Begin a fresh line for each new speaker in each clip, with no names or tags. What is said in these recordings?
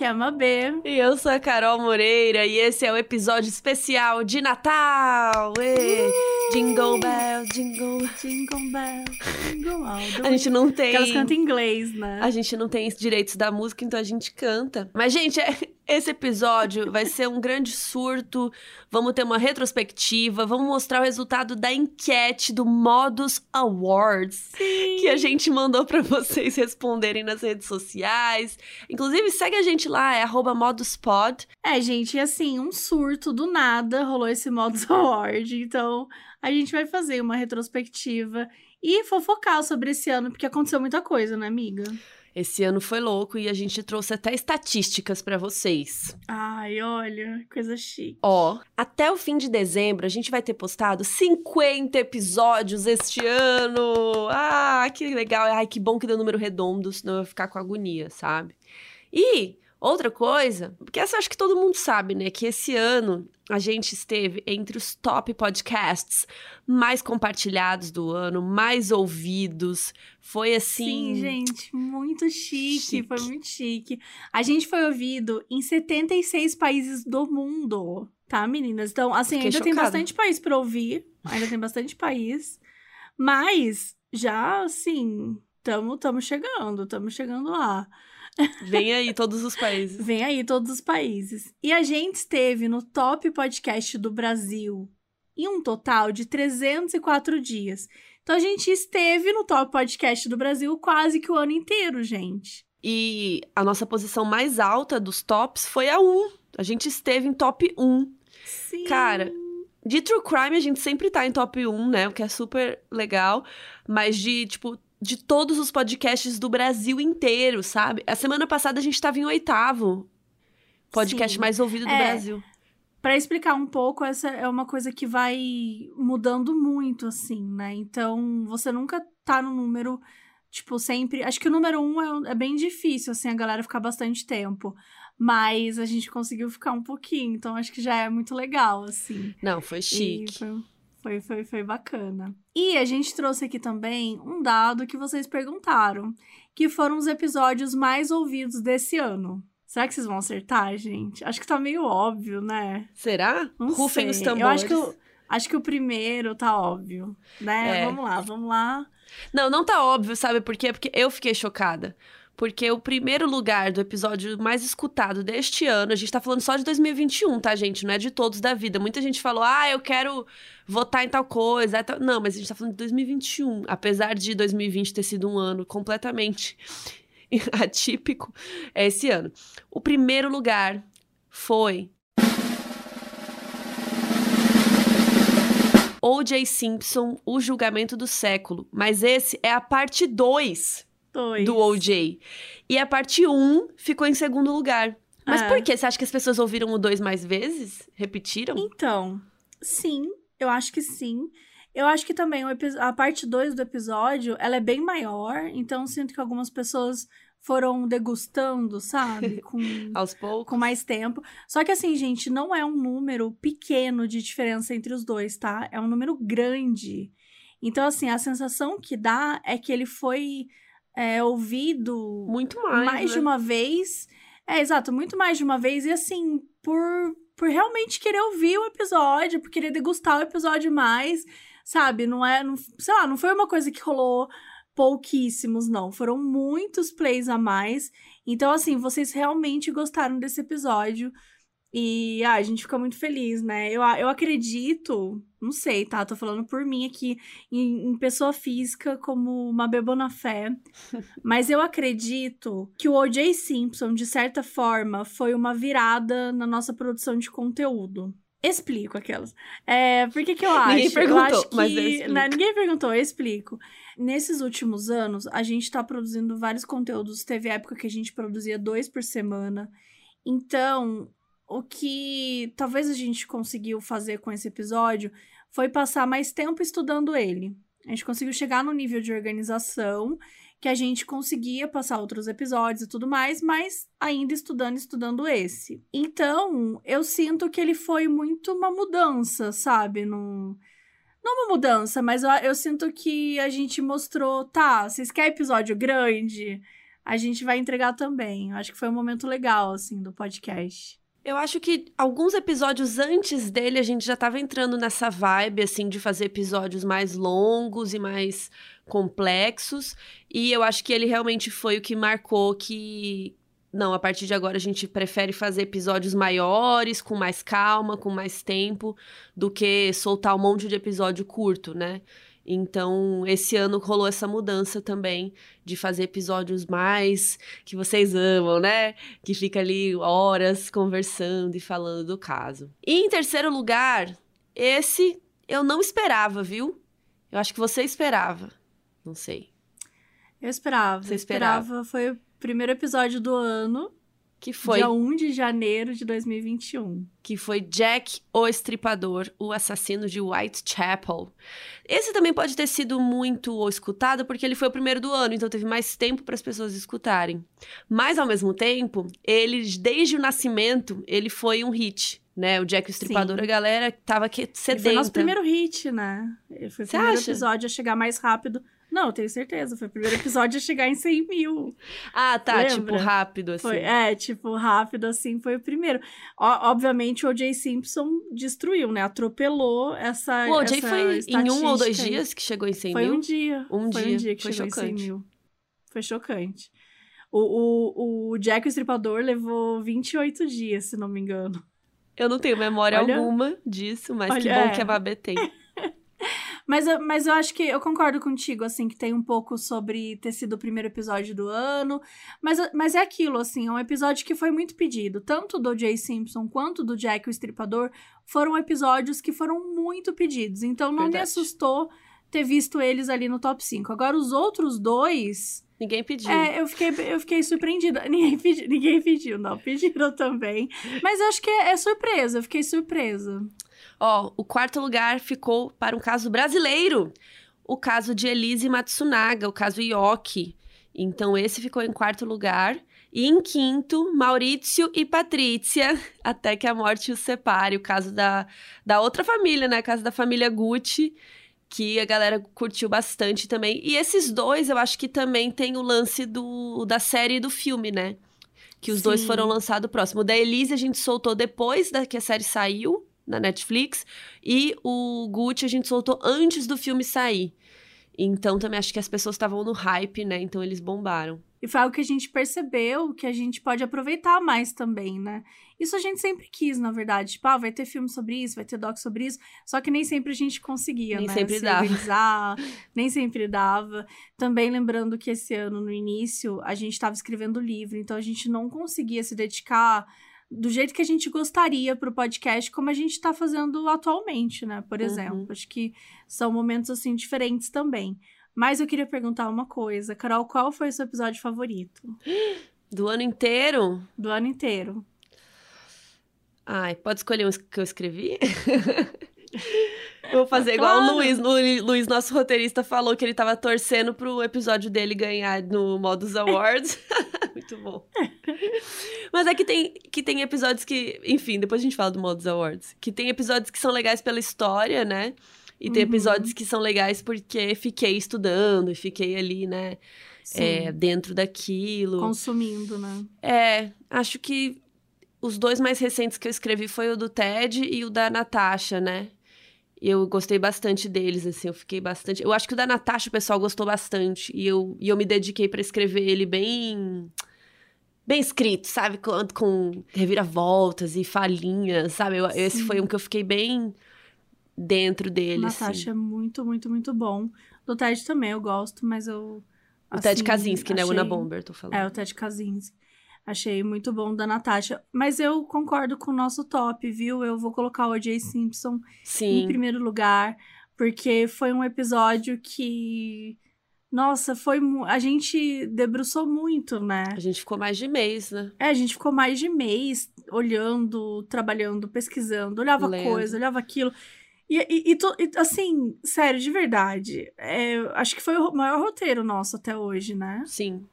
aqui é a Mabê.
E eu sou a Carol Moreira e esse é o episódio especial de Natal. Ê, jingle Bell, Jingle
Jingle Bell, Jingle All the
A gente não tem.
Elas cantam em inglês, né?
A gente não tem os direitos da música, então a gente canta. Mas, gente, é- esse episódio vai ser um grande surto. Vamos ter uma retrospectiva, vamos mostrar o resultado da enquete do Modus Awards. Que a gente mandou pra vocês responderem nas redes sociais. Inclusive, segue a gente lá, é moduspod.
É, gente, assim, um surto do nada rolou esse Modus Award. Então, a gente vai fazer uma retrospectiva e fofocar sobre esse ano, porque aconteceu muita coisa, né, amiga?
Esse ano foi louco e a gente trouxe até estatísticas pra vocês.
Ai, olha, coisa chique.
Ó, até o fim de dezembro a gente vai ter postado 50 episódios este ano. Ah, que legal. Ai, que bom que deu número redondo, senão eu ia ficar com agonia, sabe? E outra coisa, porque essa eu acho que todo mundo sabe, né? Que esse ano a gente esteve entre os top podcasts mais compartilhados do ano, mais ouvidos. Foi assim.
Sim, gente, muito chique,
Chique.
foi muito chique. A gente foi ouvido em 76 países do mundo, tá, meninas? Então, assim,
Fiquei
ainda tem
chocada.
bastante país pra ouvir, ainda tem bastante país, mas já, assim, tamo, tamo chegando, tamo chegando lá.
Vem aí todos os países.
Vem aí todos os países. E a gente esteve no top podcast do Brasil em um total de 304 dias. Então a gente esteve no top podcast do Brasil quase que o ano inteiro, gente.
E a nossa posição mais alta dos tops foi a 1. A gente esteve em top 1.
Sim.
Cara, De True Crime, a gente sempre tá em top 1, né? O que é super legal. Mas de, tipo, de todos os podcasts do Brasil inteiro, sabe? A semana passada a gente tava em oitavo. Podcast
Sim.
mais ouvido do
É.
Brasil.
Pra explicar um pouco, essa é uma coisa que vai mudando muito, assim, né? Então, você nunca tá no número, tipo, sempre. Acho que o número um é, um- é bem difícil, assim, a galera ficar bastante tempo. Mas a gente conseguiu ficar um pouquinho, então acho que já é muito legal, assim.
Não, foi
E
chique.
foi, foi, foi, foi bacana. E a gente trouxe aqui também um dado que vocês perguntaram, que foram os episódios mais ouvidos desse ano. Será que vocês vão acertar, gente? Acho que tá meio óbvio, né?
Será?
Não
Rufem
sei.
os tambores.
Eu acho que, o- acho que o primeiro tá óbvio, né?
É.
Vamos lá, vamos lá.
Não, não tá óbvio, sabe por quê? Porque eu fiquei chocada. Porque o primeiro lugar do episódio mais escutado deste ano, a gente tá falando só de 2021, tá, gente? Não é de todos da vida. Muita gente falou, ah, eu quero votar em tal coisa. Não, mas a gente tá falando de 2021. Apesar de 2020 ter sido um ano completamente atípico, é esse ano. O primeiro lugar foi. O.J. Simpson, O Julgamento do Século. Mas esse é a parte 2
Dois.
do OJ. E a parte 1 ficou em segundo lugar. Mas
É.
por quê? Você acha que as pessoas ouviram o 2 mais vezes? Repetiram?
Então, sim, eu acho que sim. Eu acho que também a parte 2 do episódio, ela é bem maior, então sinto que algumas pessoas foram degustando, sabe? Com,
Aos poucos?
com mais tempo. Só que assim, gente, não é um número pequeno de diferença entre os dois, tá? É um número grande. Então, assim, a sensação que dá é que ele foi é, ouvido
Muito mais.
mais
né?
de uma vez. É, exato, muito mais de uma vez. E assim, por, por realmente querer ouvir o episódio, por querer degustar o episódio mais, sabe? Não é, não, sei lá, não foi uma coisa que rolou pouquíssimos, não. Foram muitos plays a mais. Então, assim, vocês realmente gostaram desse episódio. E ah, a gente fica muito feliz, né? Eu, eu acredito, não sei, tá? Tô falando por mim aqui, em, em pessoa física, como uma bebona fé. Mas eu acredito que o O.J. Simpson, de certa forma, foi uma virada na nossa produção de conteúdo. Explico aquelas. É, por que que eu acho?
Ninguém
eu
perguntou,
acho que...
mas eu.
Né, ninguém perguntou, eu explico. Nesses últimos anos, a gente tá produzindo vários conteúdos. Teve época que a gente produzia dois por semana. Então, o que talvez a gente conseguiu fazer com esse episódio foi passar mais tempo estudando ele. A gente conseguiu chegar no nível de organização que a gente conseguia passar outros episódios e tudo mais, mas ainda estudando, estudando esse. Então, eu sinto que ele foi muito uma mudança, sabe? Num... Não uma mudança, mas eu, eu sinto que a gente mostrou, tá, vocês querem episódio grande? a gente vai entregar também. Acho que foi um momento legal, assim, do podcast.
Eu acho que alguns episódios antes dele a gente já tava entrando nessa vibe, assim, de fazer episódios mais longos e mais complexos. E eu acho que ele realmente foi o que marcou que. Não, a partir de agora a gente prefere fazer episódios maiores, com mais calma, com mais tempo, do que soltar um monte de episódio curto, né? Então, esse ano rolou essa mudança também de fazer episódios mais que vocês amam, né? Que fica ali horas conversando e falando do caso. E em terceiro lugar, esse eu não esperava, viu? Eu acho que você esperava. Não sei.
Eu esperava.
Você
eu
esperava.
esperava. Foi o primeiro episódio do ano,
Que foi
dia 1 de janeiro de 2021.
que foi Jack o Estripador, o assassino de Whitechapel. Esse também pode ter sido muito escutado porque ele foi o primeiro do ano, então teve mais tempo para as pessoas escutarem. Mas ao mesmo tempo, ele desde o nascimento, ele foi um hit, né? O Jack o Estripador,
Sim.
a galera tava que
Ele
sedenta.
foi nosso primeiro hit, né? Ele foi o
Você
primeiro
acha?
episódio a chegar mais rápido. Não, eu tenho certeza. Foi o primeiro episódio a chegar em 100 mil.
Ah, tá,
Lembra?
tipo rápido assim.
Foi, é, tipo, rápido assim, foi o primeiro. Ó, obviamente, o O.J. Simpson destruiu, né? Atropelou essa.
O OJ foi em um ou dois dias que chegou em 100
Foi
mil?
um dia.
Um
foi
dia.
um dia que
Foi
chegou
chocante.
em 100 mil. Foi chocante. O, o, o Jack o Estripador levou 28 dias, se não me engano.
Eu não tenho memória
Olha-
alguma disso, mas que
Olha,
bom
é.
que a Babê tem.
Mas, eu- mas eu acho que eu concordo contigo, assim, que tem um pouco sobre ter sido o primeiro episódio do ano. Mas, mas é aquilo, assim, é um episódio que foi muito pedido. Tanto do Jay Simpson quanto do Jack o Estripador foram episódios que foram muito pedidos. Então não me
Verdade.
assustou ter visto eles ali no top 5. Agora, os outros dois.
Ninguém pediu.
É, eu fiquei, eu fiquei surpreendida. Ninguém pediu, ninguém pediu, não. Pediram também. Mas eu acho que é, é surpresa, eu fiquei surpresa.
Ó, o quarto lugar ficou para um caso brasileiro. O caso de Elise Matsunaga, o caso Yoki. Então, esse ficou em quarto lugar. E em quinto, Maurício e Patrícia, até que a morte os separe. O caso da, da outra família, né? O caso da família Gucci, que a galera curtiu bastante também. E esses dois, eu acho que também tem o lance do, da série e do filme, né? Que os dois
Sim.
foram lançados próximo. O da Elise a gente soltou depois da que a série saiu na Netflix. E o Gucci a gente soltou antes do filme sair. Então também acho que as pessoas estavam no hype, né? Então eles bombaram.
E foi algo que a gente percebeu que a gente pode aproveitar mais também, né? Isso a gente sempre quis, na verdade. Tipo, ah, vai ter filme sobre isso, vai ter doc sobre isso. Só que nem sempre a gente conseguia,
Nem
né?
sempre
Se
dava.
organizar, nem sempre dava. Também lembrando que esse ano, no início, a gente estava escrevendo livro. Então, a gente não conseguia se dedicar do jeito que a gente gostaria pro podcast, como a gente está fazendo atualmente, né? Por
Uhum.
exemplo. Acho que são momentos, assim, diferentes também. Mas eu queria perguntar uma coisa. Carol, qual foi o seu episódio favorito
Do ano inteiro.
do ano inteiro?
Ai, pode escolher um que eu escrevi? Vou fazer igual
Claro.
o Luiz. O Luiz, nosso roteirista, falou que ele tava torcendo pro episódio dele ganhar no Modus Awards. Muito bom. Mas é que tem, que tem episódios que. Enfim, depois a gente fala do Modus Awards. Que tem episódios que são legais pela história, né? E tem
Uhum.
episódios que são legais porque fiquei estudando e fiquei ali, né? É, dentro daquilo.
consumindo, né?
É, acho que os dois mais recentes que eu escrevi foi o do Ted e o da Natasha, né? E eu gostei bastante deles, assim, eu fiquei bastante. Eu acho que o da Natasha o pessoal gostou bastante. E eu, e eu me dediquei pra escrever ele bem. Bem escrito, sabe? Com, com reviravoltas e falinhas, sabe? Eu- esse foi um que eu fiquei bem dentro dele.
Natasha
assim.
é muito, muito, muito bom. Do Ted também eu gosto, mas eu.
O Ted
assim,
Kaczynski, né? O Una
achei-
Bomber, tô falando.
É, o Ted Kaczynski. Achei muito bom da Natasha. Mas eu concordo com o nosso top, viu? Eu vou colocar o O.J. Simpson em
Sim.
primeiro lugar, porque foi um episódio que. Nossa, foi. A gente debruçou muito, né?
A gente ficou mais de mês, né?
É, a gente ficou mais de mês olhando, trabalhando, pesquisando, olhava
Lendo.
coisa, olhava aquilo. E, e- e to- e, assim, sério, de verdade, é, acho que foi o maior roteiro nosso até hoje, né?
Sim.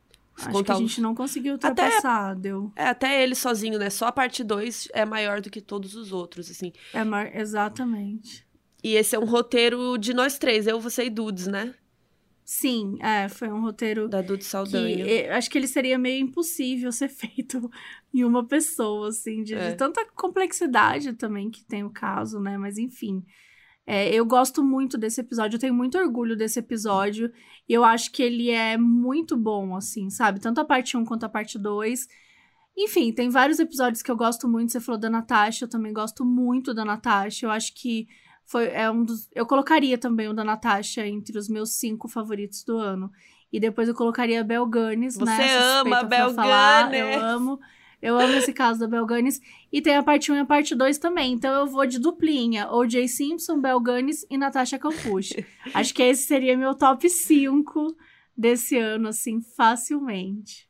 Acho que a gente não conseguiu
Até-
ultrapassar, deu.
É, até ele sozinho, né? Só a parte 2 é maior do que todos os outros, assim.
É mar... Exatamente.
E esse é um roteiro de nós três, eu, você e Dudes, né?
Sim, é, foi um roteiro
Da
que
Saldanha.
eh, acho que ele seria meio impossível ser feito em uma pessoa, assim, de, de
É.
tanta complexidade também que tem o caso, né? Mas enfim. É, eu gosto muito desse episódio, eu tenho muito orgulho desse episódio. E eu acho que ele é muito bom, assim, sabe? Tanto a parte 1 quanto a parte 2. Enfim, tem vários episódios que eu gosto muito. Você falou da Natasha, eu também gosto muito da Natasha. Eu acho que foi é um dos. Eu colocaria também o da Natasha entre os meus cinco favoritos do ano. E depois eu colocaria a Bel Gunness, né?
Você ama a Bel. Gunness.
Eu amo. Eu amo esse caso da Bel. E tem a parte 1 e a parte 2 também. Então eu vou de duplinha. O.J. Simpson, Bel e Natasha Campucci. Acho que esse seria meu top 5 desse ano, assim, facilmente.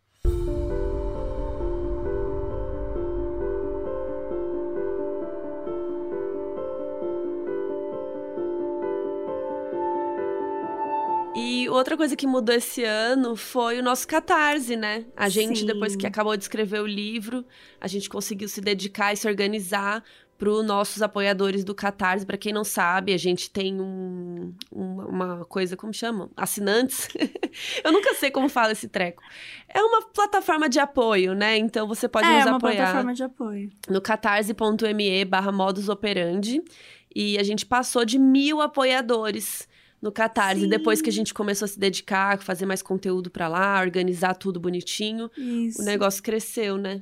Outra coisa que mudou esse ano foi o nosso catarse, né? A gente,
Sim.
depois que acabou de escrever o livro, a gente conseguiu se dedicar e se organizar para os nossos apoiadores do Catarse. Para quem não sabe, a gente tem um, uma, uma coisa, como chama? Assinantes. Eu nunca sei como fala esse treco. É uma plataforma de apoio, né? Então você pode
é
nos
uma
apoiar
plataforma de apoio.
no catarse.me barra modus operandi. E a gente passou de mil apoiadores no Catarse.
Sim.
Depois que a gente começou a se dedicar, fazer mais conteúdo pra lá, organizar tudo bonitinho,
Isso.
o negócio cresceu, né?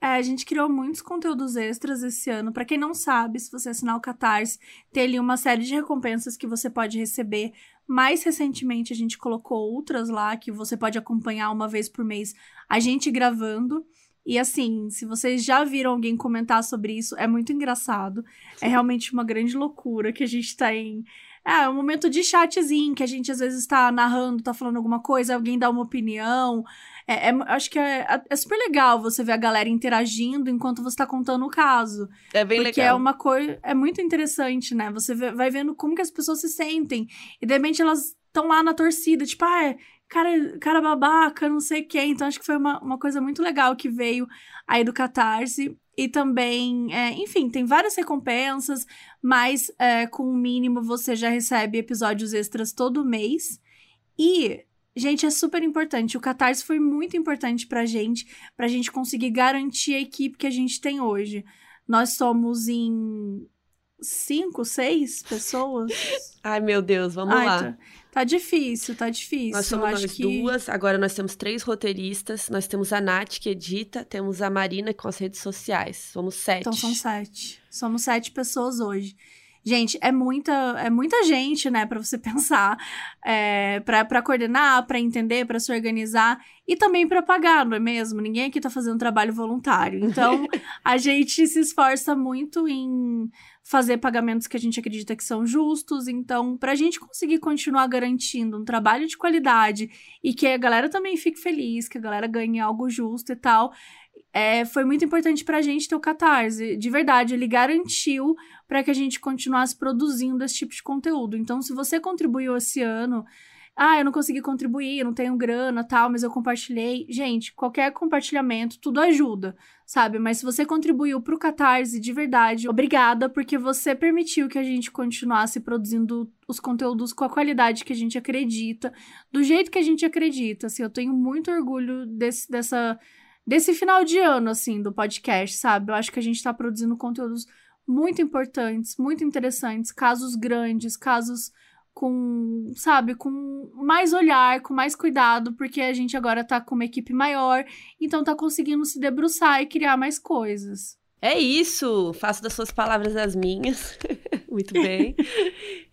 É, a gente criou muitos conteúdos extras esse ano. Pra quem não sabe, se você assinar o Catarse, tem ali uma série de recompensas que você pode receber. Mais recentemente, a gente colocou outras lá que você pode acompanhar uma vez por mês a gente gravando. E assim, se vocês já viram alguém comentar sobre isso, é muito engraçado. É realmente uma grande loucura que a gente tá em. É, um momento de chatzinho, que a gente às vezes tá narrando, tá falando alguma coisa, alguém dá uma opinião. É, é- acho que é, é super legal você ver a galera interagindo enquanto você tá contando o caso.
É bem
porque é
legal.
uma coisa. É muito interessante, né? Você vê- vai vendo como que as pessoas se sentem. E de repente elas estão lá na torcida, tipo, ah, é, cara, cara babaca, não sei o quê. Então acho que foi uma, uma coisa muito legal que veio aí do Catarse. E também, é, enfim, tem várias recompensas, mas é, com o mínimo você já recebe episódios extras todo mês. E, gente, é super importante. O Catarse foi muito importante pra gente, pra gente conseguir garantir a equipe que a gente tem hoje. Nós somos em cinco, seis pessoas.
Ai, meu Deus, vamos
Ai,
lá.
Tá, tá difícil, tá difícil.
Nós somos nós
que...
duas, agora nós temos três roteiristas, nós temos a Nath, que edita, temos a Marina com as redes sociais. Somos sete.
Então são sete. Somos sete pessoas hoje. Gente, é muita, é muita gente, né, pra você pensar, é, pra coordenar, pra entender, pra se organizar e também pra pagar, não é mesmo? Ninguém aqui tá fazendo trabalho voluntário. Então, a gente se esforça muito em fazer pagamentos que a gente acredita que são justos. Então, pra gente conseguir continuar garantindo um trabalho de qualidade e que a galera também fique feliz, que a galera ganhe algo justo e tal, é, foi muito importante pra gente ter o Catarse. De verdade, ele garantiu para que a gente continuasse produzindo esse tipo de conteúdo. Então, se você contribuiu esse ano, ah, eu não consegui contribuir, eu não tenho grana, tal, mas eu compartilhei. Gente, qualquer compartilhamento, tudo ajuda, sabe? Mas se você contribuiu pro Catarse de verdade, obrigada, porque você permitiu que a gente continuasse produzindo os conteúdos com a qualidade que a gente acredita, do jeito que a gente acredita. Assim, eu tenho muito orgulho desse, dessa desse final de ano, assim, do podcast, sabe? Eu acho que a gente tá produzindo conteúdos muito importantes, muito interessantes, casos grandes, casos com, sabe, com mais olhar, com mais cuidado, porque a gente agora tá com uma equipe maior, então tá conseguindo se debruçar e criar mais coisas.
É isso! Faço das suas palavras as minhas. Muito bem.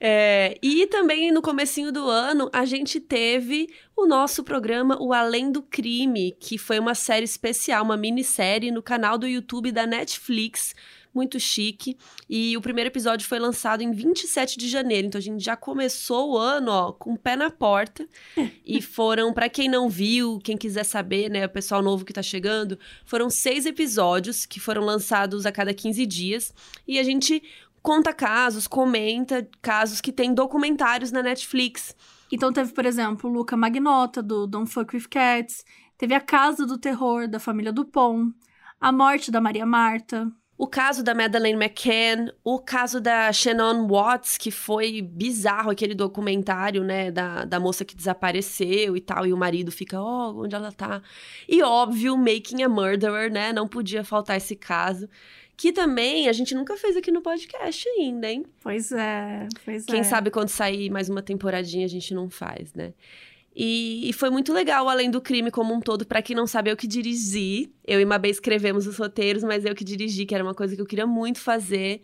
É, e também no comecinho do ano, a gente teve o nosso programa O Além do Crime, que foi uma série especial, uma minissérie no canal do YouTube da Netflix, muito chique. E o primeiro episódio foi lançado em 27 de janeiro, então a gente já começou o ano, ó, com o pé na porta. e foram, pra quem não viu, quem quiser saber, né, o pessoal novo que tá chegando, foram seis episódios que foram lançados a cada 15 dias. E a gente conta casos, comenta casos que tem documentários na Netflix.
Então teve, por exemplo, o Luca Magnota, do Don't Fuck With Cats, teve a Casa do Terror, da família Dupont, a morte da Maria Marta,
O caso da Madeleine McCann, o caso da Shannon Watts, que foi bizarro aquele documentário, né, da, da moça que desapareceu e tal, e o marido fica, ó, oh, onde ela tá? E óbvio, Making a Murderer, né, não podia faltar esse caso. Que também a gente nunca fez aqui no podcast ainda, hein?
Pois é, pois
Quem
é.
sabe quando sair mais uma temporadinha a gente não faz, né? E, e, foi muito legal, além do crime como um todo. Para quem não sabe, eu que dirigi. Eu e Mabê escrevemos os roteiros, mas eu que dirigi, que era uma coisa que eu queria muito fazer.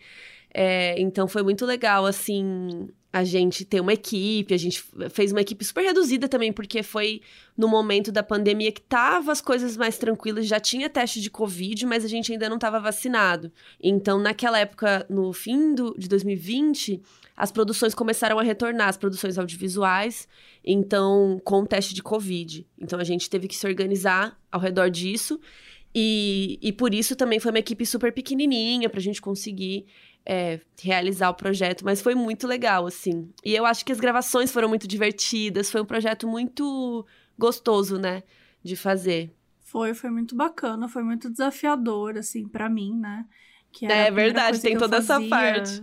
É, então foi muito legal, assim, a gente ter uma equipe. A gente fez uma equipe super reduzida também, porque foi no momento da pandemia que tava as coisas mais tranquilas. Já tinha teste de Covid, mas a gente ainda não estava vacinado. Então, naquela época, no fim do, de 2020 as produções começaram a retornar, as produções audiovisuais, então, com o teste de Covid. Então, a gente teve que se organizar ao redor disso. E, e por isso também foi uma equipe super pequenininha para a gente conseguir é, realizar o projeto. Mas foi muito legal, assim. E eu acho que as gravações foram muito divertidas. Foi um projeto muito gostoso, né? De fazer.
Foi, foi muito bacana. Foi muito desafiador, assim, para mim, né?
Que é verdade, tem toda essa parte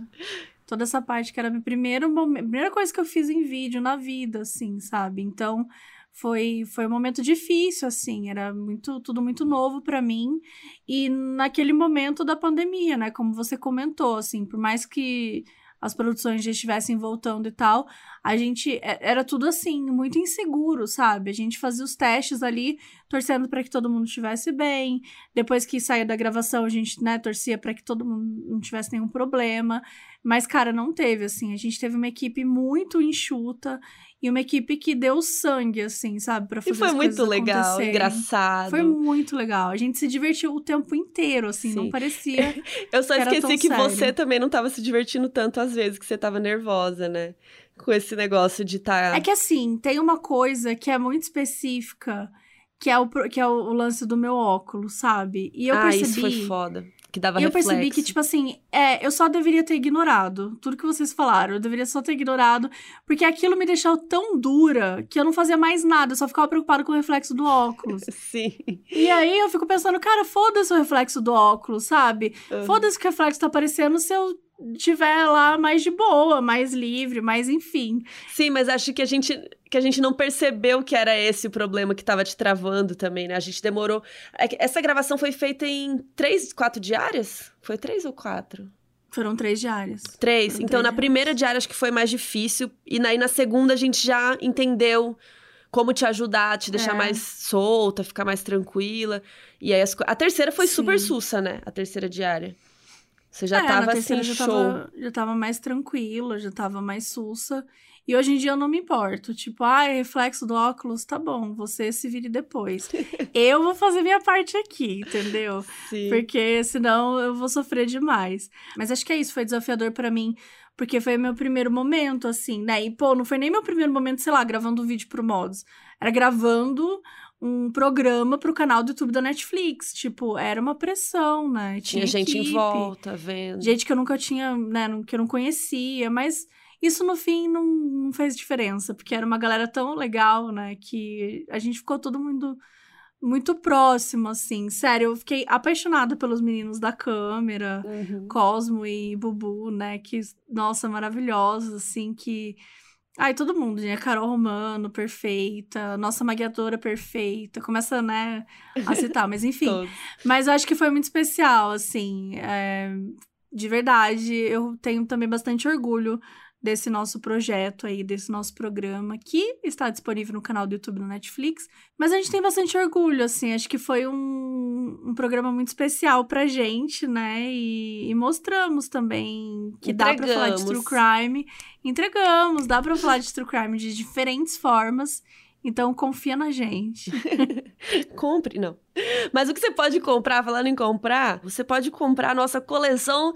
toda essa parte que era a primeira, primeira coisa que eu fiz em vídeo na vida, assim, sabe? Então, foi, foi um momento difícil, assim, era muito, tudo muito novo para mim. E naquele momento da pandemia, né? Como você comentou, assim, por mais que as produções já estivessem voltando e tal, a gente é, era tudo assim, muito inseguro, sabe? A gente fazia os testes ali, torcendo para que todo mundo estivesse bem. Depois que saía da gravação, a gente, né, torcia para que todo mundo não tivesse nenhum problema. Mas, cara, não teve, assim. A gente teve uma equipe muito enxuta e uma equipe que deu sangue, assim, sabe? Pra fazer
E foi muito legal, engraçado.
Foi muito legal. A gente se divertiu o tempo inteiro, assim, Sim. não parecia.
Eu só esqueci que sério. você também não tava se divertindo tanto às vezes, que você tava nervosa, né? Com esse negócio de estar. Tá...
É que assim, tem uma coisa que é muito específica. Que é, o, que é o lance do meu óculos, sabe? E eu
ah,
percebi.
Isso foi foda que dava
e
reflexo.
eu percebi que, tipo assim, é, eu só deveria ter ignorado tudo que vocês falaram. Eu deveria só ter ignorado, porque aquilo me deixou tão dura que eu não fazia mais nada, eu só ficava preocupada com o reflexo do óculos.
Sim.
E aí eu fico pensando, cara, foda-se o reflexo do óculos, sabe? Uhum. Foda-se que o reflexo tá aparecendo se eu tiver lá mais de boa, mais livre, mais enfim.
Sim, mas acho que a gente que a gente não percebeu que era esse o problema que estava te travando também, né? A gente demorou. É essa gravação foi feita em três, quatro diárias? Foi três ou quatro?
Foram três diárias.
Três.
Foram
então,
três
na primeira diária acho que foi mais difícil. E aí, na segunda, a gente já entendeu como te ajudar, te deixar é. mais solta, ficar mais tranquila. E aí, as... a terceira foi Sim. super sussa, né? A terceira diária. Você já é, tava assim,
já
show.
Tava, já tava mais tranquila, já tava mais sussa. E hoje em dia eu não me importo. Tipo, ah, é reflexo do óculos, tá bom, você se vire depois. eu vou fazer minha parte aqui, entendeu?
Sim.
Porque senão eu vou sofrer demais. Mas acho que é isso, foi desafiador para mim. Porque foi meu primeiro momento, assim, né? E, pô, não foi nem meu primeiro momento, sei lá, gravando um vídeo pro Modos. Era gravando um programa pro canal do YouTube da Netflix. Tipo, era uma pressão, né?
Tinha, tinha gente equipe, em volta vendo.
Gente que eu nunca tinha, né? Que eu não conhecia, mas isso no fim não, não fez diferença, porque era uma galera tão legal, né? Que a gente ficou todo mundo muito próximo, assim. Sério, eu fiquei apaixonada pelos meninos da câmera,
uhum.
Cosmo e Bubu, né? Que, nossa, maravilhosos, assim, que. Ai, todo mundo, né? Carol Romano, perfeita. Nossa maquiadora perfeita. Começa, né, a citar, mas enfim. mas eu acho que foi muito especial, assim. É... De verdade, eu tenho também bastante orgulho desse nosso projeto aí, desse nosso programa, que está disponível no canal do YouTube do Netflix. Mas a gente tem bastante orgulho, assim, acho que foi um, um programa muito especial pra gente, né? E, e mostramos também que Entregamos. dá pra falar de true crime. Entregamos, dá pra falar de true crime de diferentes formas. Então confia na gente.
Compre, não. Mas o que você pode comprar, falando em comprar, você pode comprar a nossa coleção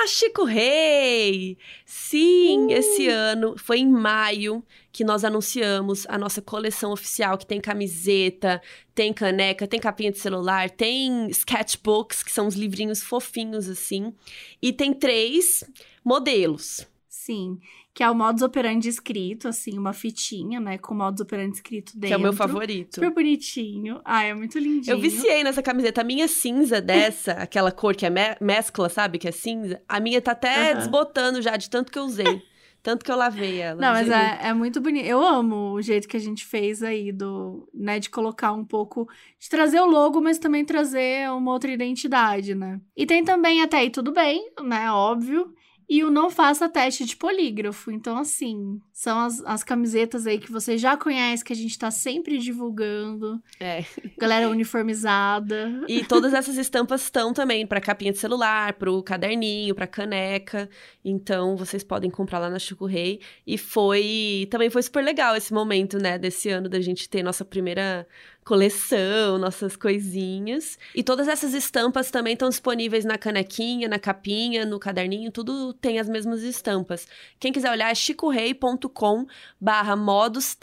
na Chico Rei. Sim, uh. esse ano foi em maio que nós anunciamos a nossa coleção oficial, que tem camiseta, tem caneca, tem capinha de celular, tem sketchbooks, que são uns livrinhos fofinhos assim, e tem três modelos.
Sim, que é o modus operandi escrito, assim, uma fitinha, né, com o modus operandi escrito dentro.
Que é o meu favorito.
Super bonitinho. Ah, é muito lindinho.
Eu viciei nessa camiseta. A minha cinza dessa, aquela cor que é me mescla, sabe? Que é cinza. A minha tá até desbotando já, de tanto que eu usei. tanto que eu lavei ela.
Não, mas é, é muito bonito. Eu amo o jeito que a gente fez aí do, né, de colocar um pouco, de trazer o logo, mas também trazer uma outra identidade, né? E tem também até aí tudo bem, né, óbvio. E o não faça teste de polígrafo. Então, assim, são as, as camisetas aí que você já conhece, que a gente tá sempre divulgando.
É.
Galera uniformizada.
E todas essas estampas estão também para capinha de celular, pro caderninho, pra caneca. Então vocês podem comprar lá na Chico Rei. E foi. Também foi super legal esse momento, né, desse ano da gente ter nossa primeira coleção, nossas coisinhas. E todas essas estampas também estão disponíveis na canequinha, na capinha, no caderninho, tudo tem as mesmas estampas. Quem quiser olhar é chicorei.com barra modus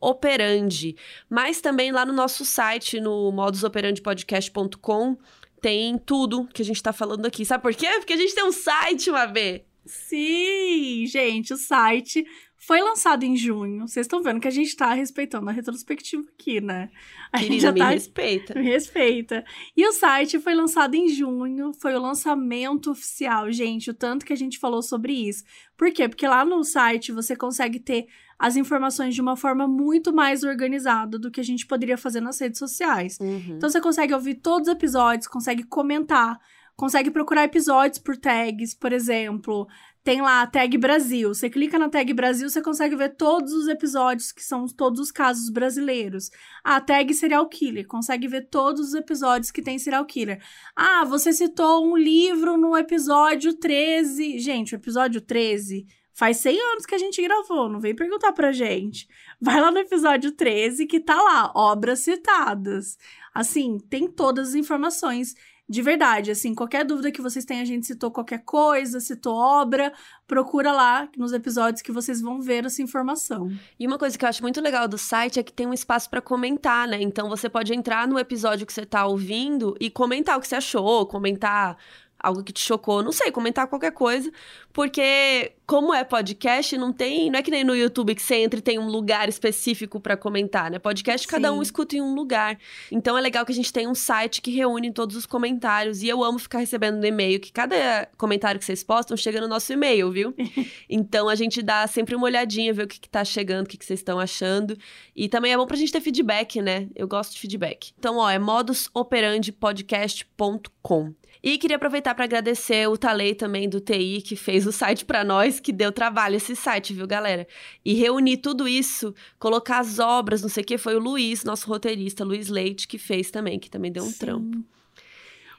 operandi. Mas também lá no nosso site, no modusoperandipodcast.com, tem tudo que a gente tá falando aqui. Sabe por quê? Porque a gente tem um site, Mabê.
Sim, gente, o site foi lançado em junho. Vocês estão vendo que a gente tá respeitando a retrospectiva aqui, né? A gente
Querida,
já
me
tá
respeita.
Me respeita. E o site foi lançado em junho, foi o lançamento oficial. Gente, o tanto que a gente falou sobre isso. Por quê? Porque lá no site você consegue ter as informações de uma forma muito mais organizada do que a gente poderia fazer nas redes sociais.
Uhum.
Então você consegue ouvir todos os episódios, consegue comentar, consegue procurar episódios por tags, por exemplo. Tem lá a tag Brasil. Você clica na tag Brasil, você consegue ver todos os episódios que são todos os casos brasileiros. A tag serial killer, consegue ver todos os episódios que tem serial killer. Ah, você citou um livro no episódio 13. Gente, o episódio 13 faz 100 anos que a gente gravou, não vem perguntar pra gente. Vai lá no episódio 13 que tá lá, obras citadas. Assim, tem todas as informações de verdade, assim, qualquer dúvida que vocês tenham, a gente citou qualquer coisa, citou obra, procura lá nos episódios que vocês vão ver essa informação.
E uma coisa que eu acho muito legal do site é que tem um espaço pra comentar, né? Então você pode entrar no episódio que você tá ouvindo e comentar o que você achou, comentar algo que te chocou, não sei, comentar qualquer coisa, porque como é podcast, não tem, não é que nem no YouTube que você entra e tem um lugar específico pra comentar, né? Podcast cada um
Sim.
escuta em um lugar. Então é legal que a gente tem um site que reúne todos os comentários e eu amo ficar recebendo no e-mail que cada comentário que vocês postam chega no nosso e-mail, viu? então a gente dá sempre uma olhadinha, ver o que, que tá chegando, o que, que vocês estão achando. E também é bom pra gente ter feedback, né? Eu gosto de feedback. Então, ó, é modusoperandipodcast.com. E queria aproveitar para agradecer o Talei também do TI, que fez o site para nós, que deu trabalho esse site, viu, galera? E reunir tudo isso, colocar as obras, não sei o que, foi o Luiz, nosso roteirista, Luiz Leite, que fez também, que também deu um
Sim.
trampo.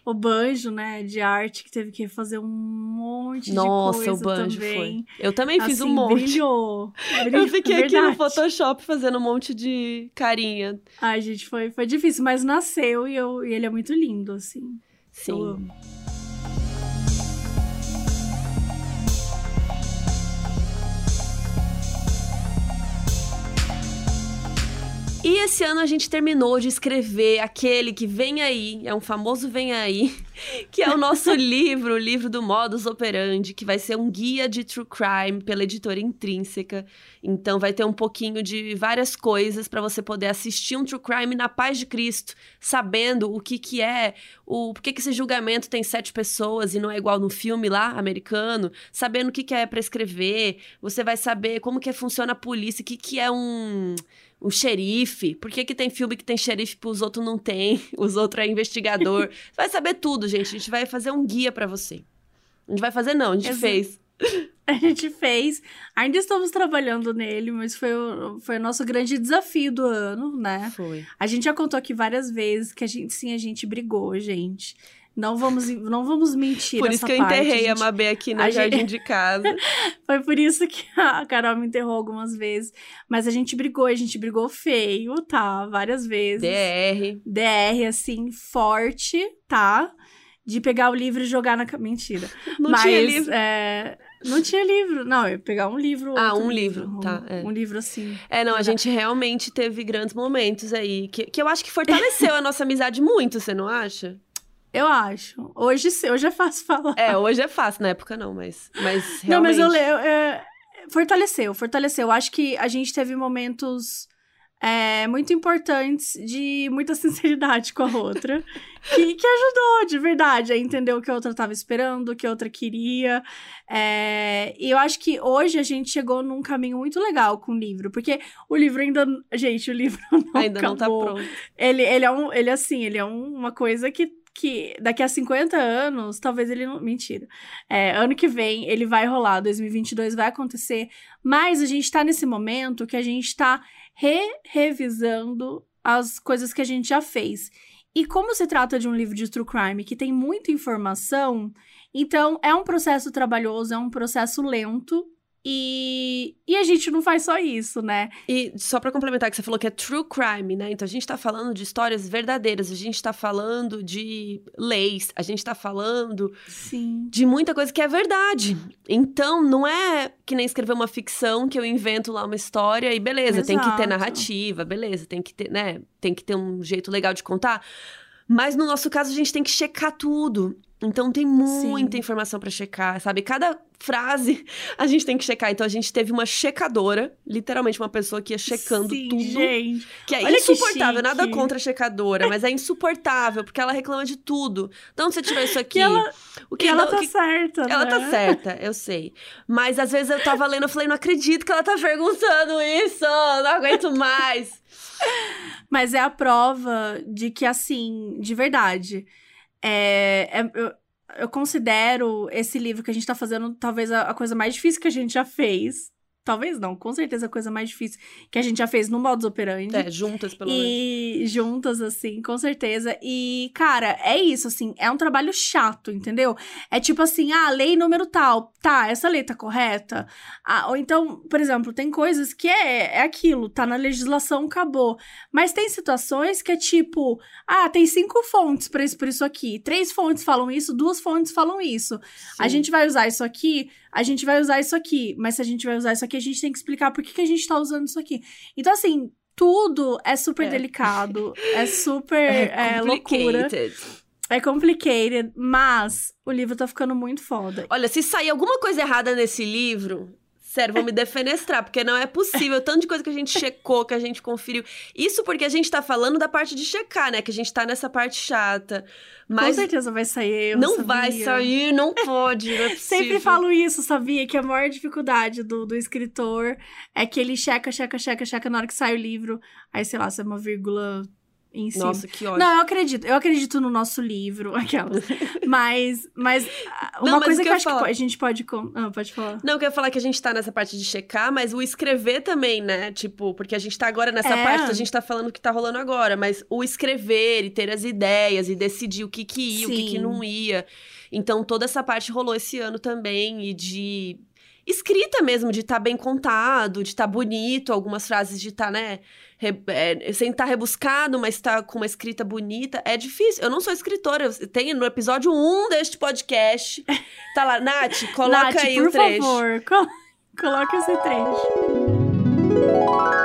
O Banjo, né, de arte, que teve que fazer um monte
Nossa,
de coisa
o banjo
também.
foi. Eu também fiz um
Assim,
monte.
Brilhou.
Eu
Brilhou,
fiquei aqui no. Photoshop fazendo um monte de carinha.
Ai, gente, foi, foi difícil, mas nasceu e, eu, e ele é muito lindo, assim. Eu
Sim.
amo.
E esse ano a gente terminou de escrever aquele que vem aí, é um famoso vem aí, que é o nosso livro, o livro do Modus Operandi, que vai ser um guia de true crime pela editora Intrínseca. Então vai ter um pouquinho de várias coisas para você poder assistir um true crime na paz de Cristo, sabendo o que que é, o por que que esse julgamento tem sete pessoas e não é igual no filme lá americano, sabendo o que que é para escrever, você vai saber como que funciona a polícia, o que que é um um xerife. Por que, que tem filme que tem xerife e os outros não tem? Os outros é investigador. Você vai saber tudo, gente. A gente vai fazer um guia pra você. A gente vai fazer, não, a gente fez.
A gente fez. Ainda estamos trabalhando nele, mas foi o, foi o nosso grande desafio do ano, né?
Foi.
A gente já contou aqui várias vezes que a gente, sim, a gente brigou, gente. Não vamos, não vamos mentir
Por isso que eu
parte,
enterrei a
gente.
Mabê aqui no
a
jardim
gente-
de casa.
Foi por isso que a Carol me enterrou algumas vezes. Mas a gente brigou, a gente brigou feio, tá? Várias vezes.
DR.
DR, assim, forte, tá? De pegar o livro e jogar na. Mentira.
Não
Mas,
tinha livro.
é, Não tinha livro. Não, eu ia pegar um livro.
Ah, um livro, tá,
Um,
é.
um livro assim.
É, não, a
jogar.
gente realmente teve grandes momentos aí. Que, que eu acho que fortaleceu a nossa amizade muito, você não acha?
Eu acho. Hoje, hoje é fácil falar.
É, hoje é fácil, na época não, mas, mas realmente...
Não, mas eu leio. É, fortaleceu, fortaleceu. Acho que a gente teve momentos é, muito importantes de muita sinceridade com a outra, que, que ajudou de verdade a entender o que a outra estava esperando, o que a outra queria. É, e eu acho que hoje a gente chegou num caminho muito legal com o livro, porque o livro ainda. Gente, o livro não
ainda
acabou.
não tá pronto.
Ele, ele é um. Ele, assim, ele é um, uma coisa que que daqui a 50 anos, talvez ele não. Mentira. É, ano que vem ele vai rolar, 2022 vai acontecer, mas a gente tá nesse momento que a gente tá re-revisando as coisas que a gente já fez. E como se trata de um livro de true crime que tem muita informação, então é um processo trabalhoso, é um processo lento e, e a gente não faz só isso, né?
E só para complementar que você falou que é true crime, né? Então a gente tá falando de histórias verdadeiras, a gente tá falando de leis, a gente tá falando
Sim.
de muita coisa que é verdade. Então não é que nem escrever uma ficção que eu invento lá uma história e beleza,
Exato.
tem que ter narrativa, beleza, tem que ter, né? Tem que ter um jeito legal de contar. Mas no nosso caso a gente tem que checar tudo. Então tem muita
Sim.
informação para checar, sabe? Cada frase a gente tem que checar. Então a gente teve uma checadora, literalmente uma pessoa que ia checando
Sim,
tudo.
Gente.
Que é
Olha que
insuportável, nada
chique.
contra a checadora, mas é insuportável, porque ela reclama de tudo. Então, se tiver isso aqui.
Que ela,
o
que ela
não-
tá
que-
certa,
ela
né?
tá certa, eu sei. Mas às vezes eu tava lendo, eu falei, não acredito que ela tá perguntando isso, não aguento mais.
Mas é a prova de que, assim, de verdade, é, é- eu, eu considero esse livro que a gente tá fazendo talvez a, a coisa mais difícil que a gente já fez. Talvez não, com certeza a coisa mais difícil que a gente já fez no modus operandi.
É, juntas, pelo menos.
E juntas, assim, com certeza. E, cara, é isso, assim, é um trabalho chato, entendeu? É tipo assim, ah, lei número tal. Tá, essa lei tá correta? Ah, ou então, por exemplo, tem coisas que é, é aquilo, tá na legislação, acabou. Mas tem situações que é tipo, ah, tem cinco fontes pra isso, por isso aqui. Três fontes falam isso, duas fontes falam isso. A
Sim.
gente vai usar isso aqui, a gente vai usar isso aqui. Mas se a gente vai usar isso aqui, a gente tem que explicar por que, que a gente tá usando isso aqui. Então, assim, tudo é super
É.
delicado, é super é, loucura,
complicated.
é complicated, mas o livro tá ficando muito foda.
Olha, se sair alguma coisa errada nesse livro, sério, vou me defenestrar, porque não é possível. Tanto de coisa que a gente checou, que a gente conferiu. Isso porque a gente tá falando da parte de checar, né? Que a gente tá nessa parte chata.
Com
Mas
certeza vai sair
não
sabia?
vai sair, não pode, não é.
Sempre falo isso, sabia? Que a maior dificuldade do, do escritor é que ele checa, checa, checa, checa na hora que sai o livro. Aí, sei lá, se é uma vírgula em cima.
Nossa, que ódio.
Não, eu acredito. Eu acredito no nosso livro, aquelas. mas, mas ah,
Não,
uma
mas
coisa que,
eu
acho
falo-
que a gente pode... Ah, pode falar.
Não, eu queria falar que a gente tá nessa parte de checar, mas o escrever também, né? Tipo, porque a gente tá agora nessa
É.
parte, a gente tá falando o que tá rolando agora, mas o escrever e ter as ideias e decidir o que que ia, o que que
Sim.
não ia. Então, toda essa parte rolou esse ano também, e de escrita mesmo, de estar bem contado, de estar bonito, algumas frases de estar, né? re- é, sem estar rebuscado, mas tá com uma escrita bonita. É difícil. Eu não sou escritora. Eu tenho no episódio 1 deste podcast. Tá lá, Nath, coloca
Nath,
aí
por
o trecho.
favor, col- coloca esse trecho.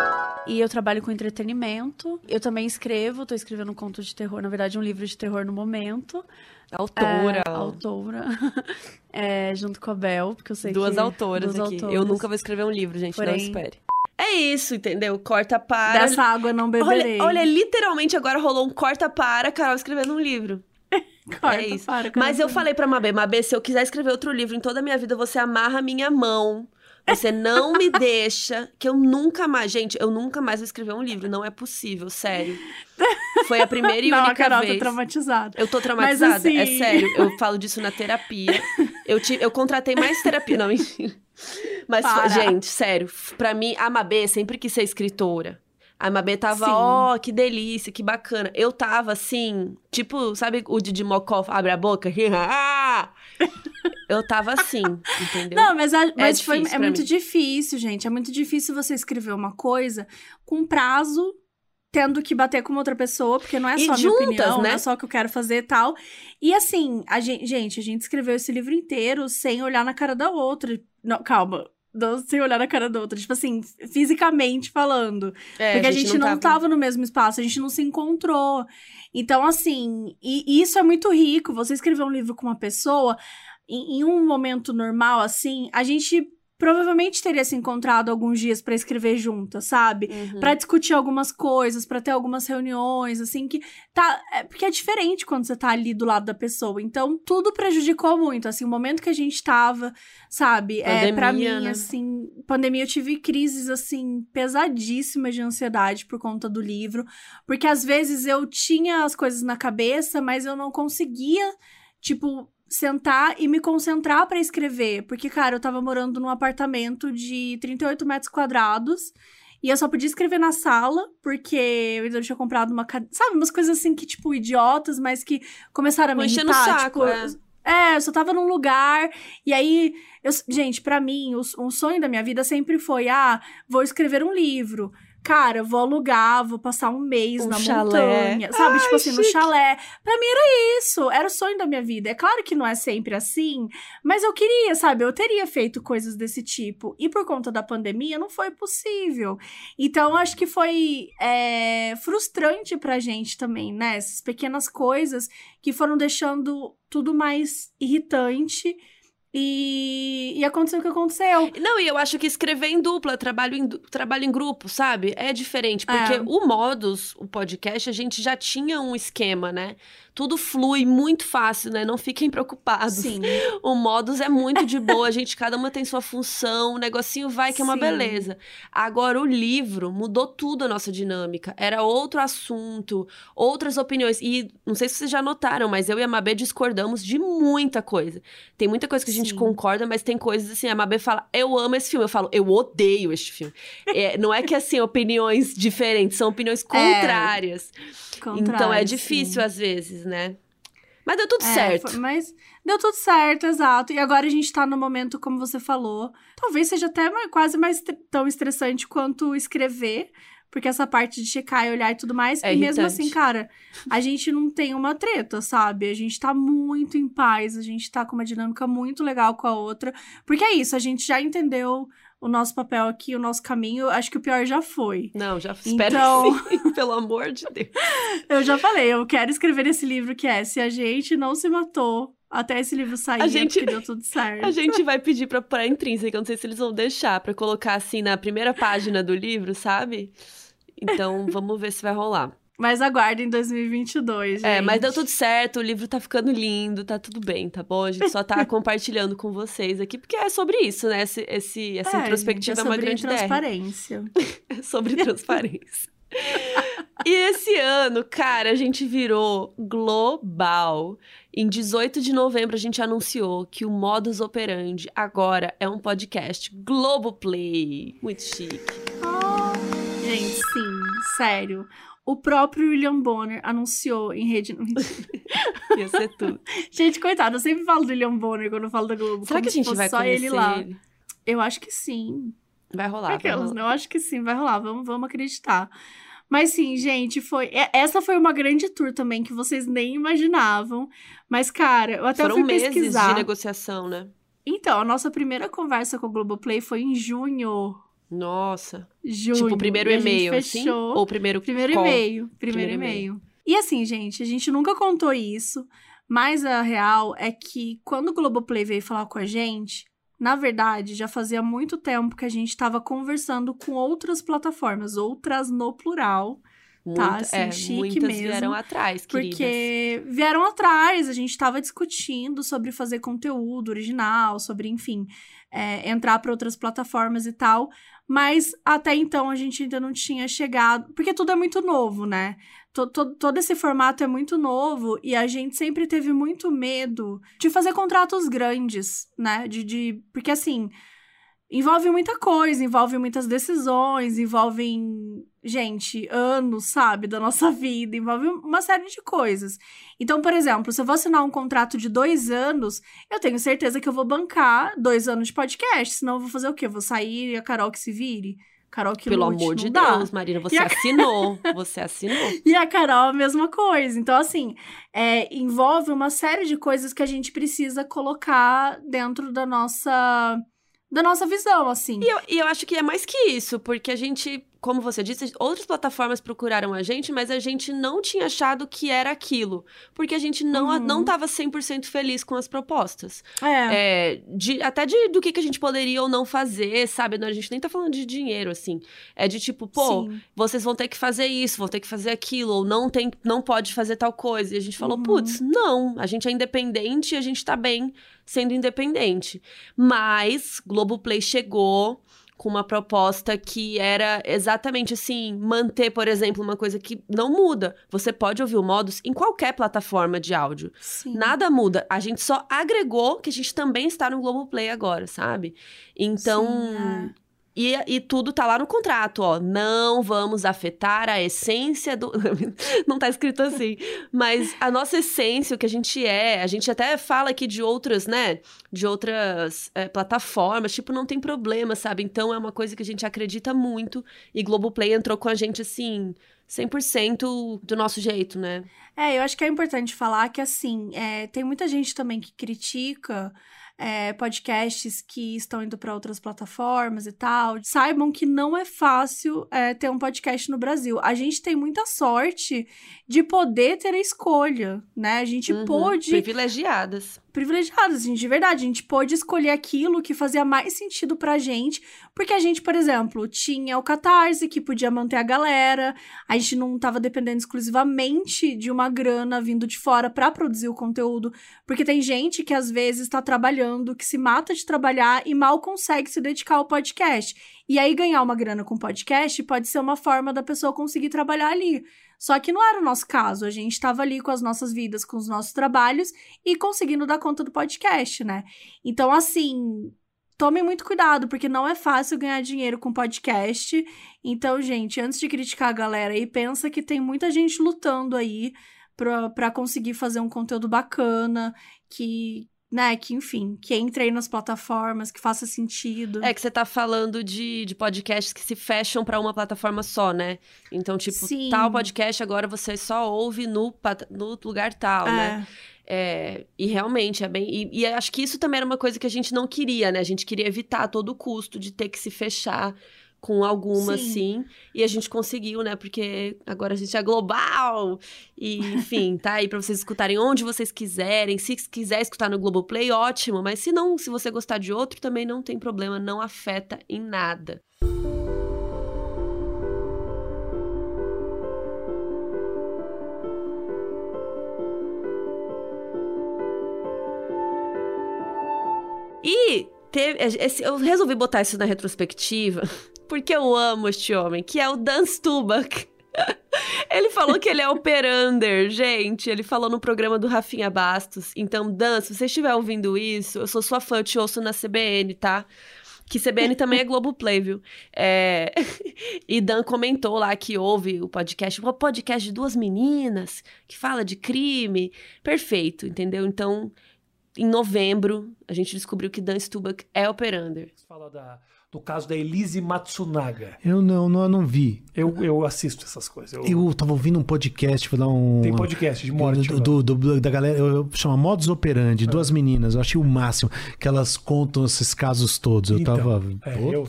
E eu trabalho com entretenimento. Eu também escrevo, tô escrevendo um conto de terror, na verdade, um livro de terror no momento.
Autora.
É, autora. É, junto com a Bel, porque eu sei
Duas
que...
autoras
duas
aqui.
autoras.
Eu nunca vou escrever um livro, gente, não
Porém-
espere. É isso, entendeu? Corta para.
Dessa água não beberei.
Olha, olha, literalmente agora rolou um corta para Carol escrevendo um livro.
Corta,
é isso.
para,
Mas eu falei pra Mabê, Mabê, se eu quiser escrever outro livro em toda a minha vida, você amarra a minha mão. Você não me deixa, que eu nunca mais. Gente, eu nunca mais vou escrever um livro. Não é possível, sério. Foi a primeira e
Não, a
única
Carol
vez.
tá traumatizada.
Eu tô traumatizada,
assim-
é sério. Eu falo disso na terapia. Eu, tive, eu contratei mais terapia. Não, mentira. Mas,
Para.
gente, sério. Pra mim, a Mabê sempre quis ser escritora. A Mabê tava, ó, que delícia, que bacana. Eu tava assim, tipo, sabe o Didi Mocó abre a boca? eu tava assim, entendeu?
Não, mas, a- mas foi, é muito
mim.
difícil, gente. É muito difícil você escrever uma coisa com prazo, tendo que bater com outra pessoa, porque não é
E
só a minha
juntas,
opinião,
né?
não é só o que eu quero fazer e tal. E assim, a gente, gente, a gente escreveu esse livro inteiro sem olhar na cara da outra. Não, calma. Sem olhar na cara do outro. Tipo assim, fisicamente falando.
É,
Porque a gente, não,
tava...
tava no mesmo espaço, a gente não se encontrou. Então, assim, e, e isso é muito rico. Você escrever um livro com uma pessoa, em, em um momento normal, assim, a gente provavelmente teria se encontrado alguns dias para escrever juntas, sabe?
Uhum.
Pra discutir algumas coisas, pra ter algumas reuniões, assim, que tá. É, porque é diferente quando você tá ali do lado da pessoa. Então, tudo prejudicou muito. Assim, o momento que a gente tava, sabe? é, pra mim,
Pandemia, né?
assim, pandemia, eu tive crises, assim, pesadíssimas de ansiedade por conta do livro. Porque às vezes eu tinha as coisas na cabeça, mas eu não conseguia, tipo, sentar e me concentrar pra escrever. Porque, cara, eu tava morando num apartamento de 38 metros quadrados. E eu só podia escrever na sala, porque eu ainda tinha comprado uma cadeira. Sabe, umas coisas assim que, tipo, idiotas, mas que começaram a me
Enchendo
irritar.
saco,
tipo,
é.
é, eu só tava num lugar, e aí, eu- gente, pra mim, o, um sonho da minha vida sempre foi: ah, vou escrever um livro. Cara, vou alugar, vou passar um mês
Um
na
chalé.
montanha. Sabe,
Ai,
tipo assim, no
chique.
chalé. Pra mim era isso, era o sonho da minha vida. É claro que não é sempre assim, mas eu queria, sabe? Eu teria feito coisas desse tipo. E por conta da pandemia, não foi possível. Então, acho que foi é, frustrante pra gente também, né? Essas pequenas coisas que foram deixando tudo mais irritante. E, e aconteceu o que aconteceu.
Não, e eu acho que escrever em dupla, trabalho em, trabalho em grupo, sabe? É diferente. Porque
É.
o Modus, o podcast, a gente já tinha um esquema, né? Tudo flui muito fácil, né? Não fiquem preocupados.
Sim.
O Modus é muito de boa, a gente, cada uma tem sua função, o negocinho vai que é uma
Sim.
beleza. Agora, o livro mudou tudo a nossa dinâmica. Era outro assunto, outras opiniões. E não sei se vocês já notaram, mas eu e a Mabê discordamos de muita coisa. Tem muita coisa que a gente
Sim.
concorda, mas tem coisas assim, a Mabê fala, eu amo esse filme. Eu falo, eu odeio este filme. É, não é que, assim, opiniões diferentes, são opiniões contrárias. então é difícil
sim.
às vezes, né? Mas deu tudo
É,
certo.
foi- mas deu tudo certo, exato. E agora a gente tá no momento, como você falou, talvez seja até mais- quase mais tão estressante quanto escrever, porque essa parte de checar e olhar e tudo mais.
É
e mesmo
irritante.
assim, cara, a gente não tem uma treta, sabe? A gente tá muito em paz, a gente tá com uma dinâmica muito legal com a outra. Porque é isso, a gente já entendeu o nosso papel aqui, o nosso caminho. Acho que o pior já foi.
Não, já espero
Então-
que sim, pelo amor de Deus.
Eu já falei, eu quero escrever esse livro que é Se a gente não se matou até esse livro sair,
A
é
gente-
deu tudo certo.
A gente vai pedir pra, pra intrínseca, não sei se eles vão deixar, pra colocar assim na primeira página do livro, sabe? Então, vamos ver se vai rolar.
Mas aguardem 2022, gente.
É, mas deu tudo certo, o livro tá ficando lindo, tá tudo bem, tá bom? A gente só tá compartilhando com vocês aqui, porque é sobre isso, né? Esse, esse- essa
É,
introspectiva
gente,
é, uma
sobre
grande
transparência.
É sobre transparência. e esse ano, cara, a gente virou global. Em 18 de novembro, a gente anunciou que o Modus Operandi agora é um podcast Globoplay. Muito chique.
Gente, sim, sério. O próprio William Bonner anunciou em rede.
Ia ser tudo.
gente, coitado, eu sempre falo do William Bonner quando eu falo da Globo.
Será que a
se
gente
fosse
vai
só ele lá?
ele?
Eu acho que sim.
Vai rolar, vai
Aquelas,
rolar.
né? Eu acho que sim, vai rolar. Vamos, vamos acreditar. Mas sim, gente, foi. é- Essa foi uma grande tour também que vocês nem imaginavam. Mas, cara, eu até
Foram
fui
meses
pesquisar.
de negociação, né?
Então, a nossa primeira conversa com o Globoplay foi em junho.
Nossa.
Junho.
tipo, o primeiro e-mail, assim? Ou o primeiro
Primeiro e-mail. Primeiro,
Primeiro
e-mail. E assim, gente, a gente nunca contou isso, mas a real é que quando o Globoplay veio falar com a gente, na verdade, já fazia muito tempo que a gente estava conversando com outras plataformas, outras no plural,
Muita-
assim,
é,
chique
muitas
mesmo,
vieram atrás, queridas.
porque vieram atrás, a gente estava discutindo sobre fazer conteúdo original, sobre, enfim, é, entrar para outras plataformas e tal. Mas até então a gente ainda não tinha chegado. Porque tudo é muito novo, né? To- to- todo esse formato é muito novo e a gente sempre teve muito medo de fazer contratos grandes, né? De, de, porque assim. Envolve muita coisa, envolve muitas decisões, envolvem, gente, anos, sabe, da nossa vida, envolve uma série de coisas. Então, por exemplo, se eu vou assinar um contrato de dois anos, eu tenho certeza que eu vou bancar dois anos de podcast, senão eu vou fazer o quê? Eu vou sair e a Carol que se vire? Carol que
Pelo
lute,
amor de
dá.
Deus, Marina, você
a-
assinou. Você assinou.
E a Carol, a mesma coisa. Então, assim, é, envolve uma série de coisas que a gente precisa colocar dentro da nossa da nossa visão, assim.
E eu, e eu acho que é mais que isso, porque a gente, como você disse, outras plataformas procuraram a gente, mas a gente não tinha achado que era aquilo. Porque a gente não,
Uhum.
não tava 100% feliz com as propostas.
É.
É, de, até de, do que, que a gente poderia ou não fazer, sabe? Não, a gente nem tá falando de dinheiro, assim. É de tipo, pô,
Sim.
vocês vão ter que fazer isso, vão ter que fazer aquilo, ou não, tem, não pode fazer tal coisa. E a gente falou,
Uhum.
putz, não, a gente é independente e a gente tá bem sendo independente. Mas Globoplay chegou com uma proposta que era exatamente assim, manter, por exemplo, uma coisa que não muda. Você pode ouvir o Modus em qualquer plataforma de áudio.
Sim.
Nada muda. A gente só agregou que a gente também está no Globoplay agora, sabe? Então.
Sim, é.
E, e tudo tá lá no contrato, ó. Não vamos afetar a essência do. Não tá escrito assim. Mas a nossa essência, o que a gente é, a gente até fala aqui de outras, né? De outras é, plataformas, tipo, não tem problema, sabe? Então é uma coisa que a gente acredita muito. E Globoplay entrou com a gente, assim, 100% do nosso jeito, né?
É, eu acho que é importante falar que, assim, é, tem muita gente também que critica é, podcasts que estão indo para outras plataformas e tal. Saibam que não é fácil é, ter um podcast no Brasil. A gente tem muita sorte de poder ter a escolha, né? A gente
Uhum,
pôde
Privilegiadas.
privilegiados, gente, de verdade. A gente pôde escolher aquilo que fazia mais sentido pra gente, porque a gente, por exemplo, tinha o Catarse, que podia manter a galera, a gente não tava dependendo exclusivamente de uma grana vindo de fora pra produzir o conteúdo, porque tem gente que às vezes tá trabalhando, que se mata de trabalhar e mal consegue se dedicar ao podcast. E aí ganhar uma grana com podcast pode ser uma forma da pessoa conseguir trabalhar ali. Só que não era o nosso caso, a gente estava ali com as nossas vidas, com os nossos trabalhos e conseguindo dar conta do podcast, né? Então, assim, tomem muito cuidado, porque não é fácil ganhar dinheiro com podcast. Então, gente, antes de criticar a galera aí, pensa que tem muita gente lutando aí pra conseguir fazer um conteúdo bacana, que, né, que, enfim, que entre aí nas plataformas, que faça sentido.
É que você tá falando de, de podcasts que se fecham pra uma plataforma só, né? Então, tipo,
Sim.
tal podcast agora você só ouve no, no lugar tal, né? É, e realmente é bem. E, e acho que isso também era uma coisa que a gente não queria, né? A gente queria evitar a todo custo de ter que se fechar com alguma,
Sim.
assim. E a gente conseguiu, né? Porque agora a gente é global. E, enfim, tá aí pra vocês escutarem onde vocês quiserem. Se quiser escutar no Globoplay, ótimo. Mas se não, se você gostar de outro, também não tem problema. Não afeta em nada. E teve, esse- eu resolvi botar isso na retrospectiva porque eu amo este homem, que é o Dan Stubach. Ele falou que ele é operander, gente. Ele falou no programa do Rafinha Bastos. Então, Dan, se você estiver ouvindo isso, eu sou sua fã, eu te ouço na CBN, tá? Que CBN também é Globoplay, viu? É... E Dan comentou lá que houve o podcast, um podcast de duas meninas que fala de crime. Perfeito, entendeu? Então, em novembro, a gente descobriu que Dan Stubach é operander.
Você fala da- do caso da Elise Matsunaga.
Eu não, não, eu não vi.
Eu, eu assisto essas coisas. Eu,
Eu tava ouvindo um podcast, vou dar um.
Tem podcast de morte.
do, do- do- da galera, eu, chama Modus Operandi, duas meninas, eu achei o máximo, que elas contam esses casos todos. Eu
Então,
tava.
é, eu.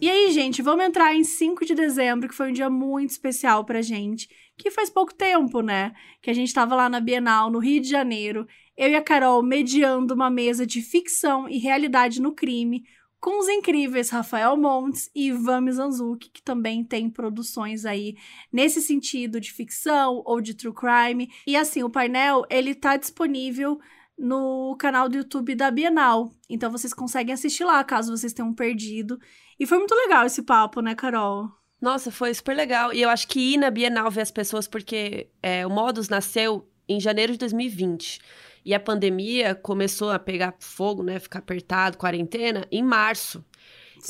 E aí, gente, vamos entrar em 5 de dezembro, que foi um dia muito especial pra gente, que faz pouco tempo, né? Que a gente tava lá na Bienal, no Rio de Janeiro, eu e a Carol mediando uma mesa de ficção e realidade no crime, com os incríveis Rafael Montes e Ivan Mizanzuki, que também tem produções aí nesse sentido de ficção ou de true crime. E assim, o painel, ele tá disponível no canal do YouTube da Bienal. Então vocês conseguem assistir lá, caso vocês tenham perdido. E foi muito legal esse papo, né, Carol?
Nossa, foi super legal. E eu acho que ir na Bienal ver as pessoas, porque é, o Modus nasceu em janeiro de 2020. E a pandemia começou a pegar fogo, né? Ficar apertado, quarentena, em março.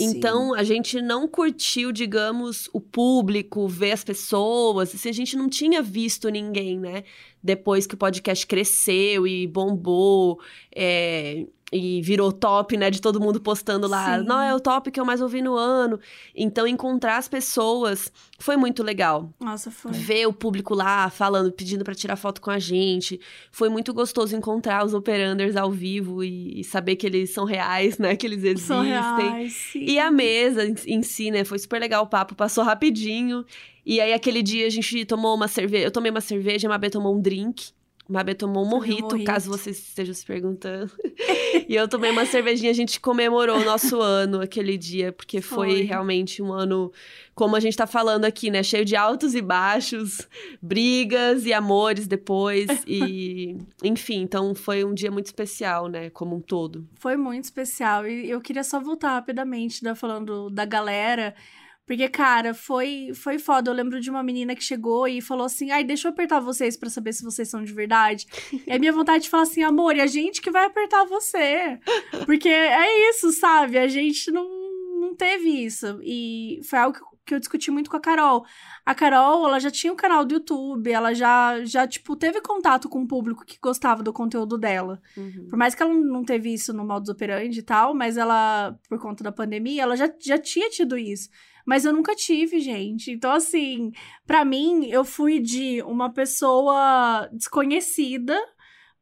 Então, a gente não curtiu, digamos, o público, ver as pessoas. Assim, a gente não tinha visto ninguém, né? Depois que o podcast cresceu e bombou. é, e virou top, né? De todo mundo postando lá.
Sim.
Não, é o top que eu mais ouvi no ano. Então, encontrar as pessoas foi muito legal.
Nossa, foi.
Ver o público lá falando, pedindo pra tirar foto com a gente. Foi muito gostoso encontrar os operanders ao vivo e, e saber que eles são reais, né? Que eles existem.
São reais, sim.
E a mesa em, em si, né? Foi super legal o papo, passou rapidinho. E aí, aquele dia, a gente tomou uma cerveja. Eu tomei uma cerveja, a Mabê tomou um drink. Mabê tomou um
um
morrito, caso vocês estejam se perguntando. e eu tomei uma cervejinha, a gente comemorou o nosso ano aquele dia, porque foi,
Foi.
realmente um ano, como a gente tá falando aqui, né? Cheio de altos e baixos, brigas e amores depois. E, enfim, então foi um dia muito especial, né? Como um todo.
Foi muito especial. E eu queria só voltar rapidamente, né, falando da galera. Porque, cara, foi, foi foda. Eu lembro de uma menina que chegou e falou assim: ai, deixa eu apertar vocês pra saber se vocês são de verdade. e a minha vontade de falar assim: amor, e a gente que vai apertar você. Porque é isso, sabe? A gente não, não teve isso. E foi algo que- que eu discuti muito com a Carol. A Carol, ela já tinha um canal do YouTube, ela já, já tipo, teve contato com o público que gostava do conteúdo dela. Por mais que ela não teve isso no modus operandi e tal, mas ela, por conta da pandemia, ela já, já tinha tido isso. Mas eu nunca tive, gente. Então, assim, pra mim, eu fui de uma pessoa desconhecida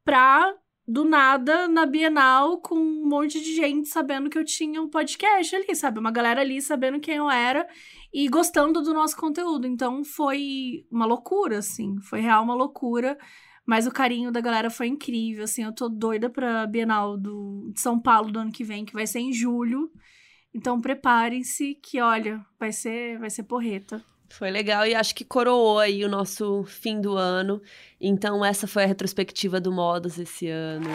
pra, do nada, na Bienal, com um monte de gente sabendo que eu tinha um podcast ali, sabe? Uma galera ali sabendo quem eu era e gostando do nosso conteúdo. Então, foi uma loucura, assim. Foi real uma loucura. Mas o carinho da galera foi incrível, assim, eu tô doida pra Bienal do, de São Paulo do ano que vem, que vai ser em julho. Então preparem-se que, olha, vai ser, vai ser porreta.
Foi legal e acho que coroou aí o nosso fim do ano. Então, essa foi a retrospectiva do Modas esse ano.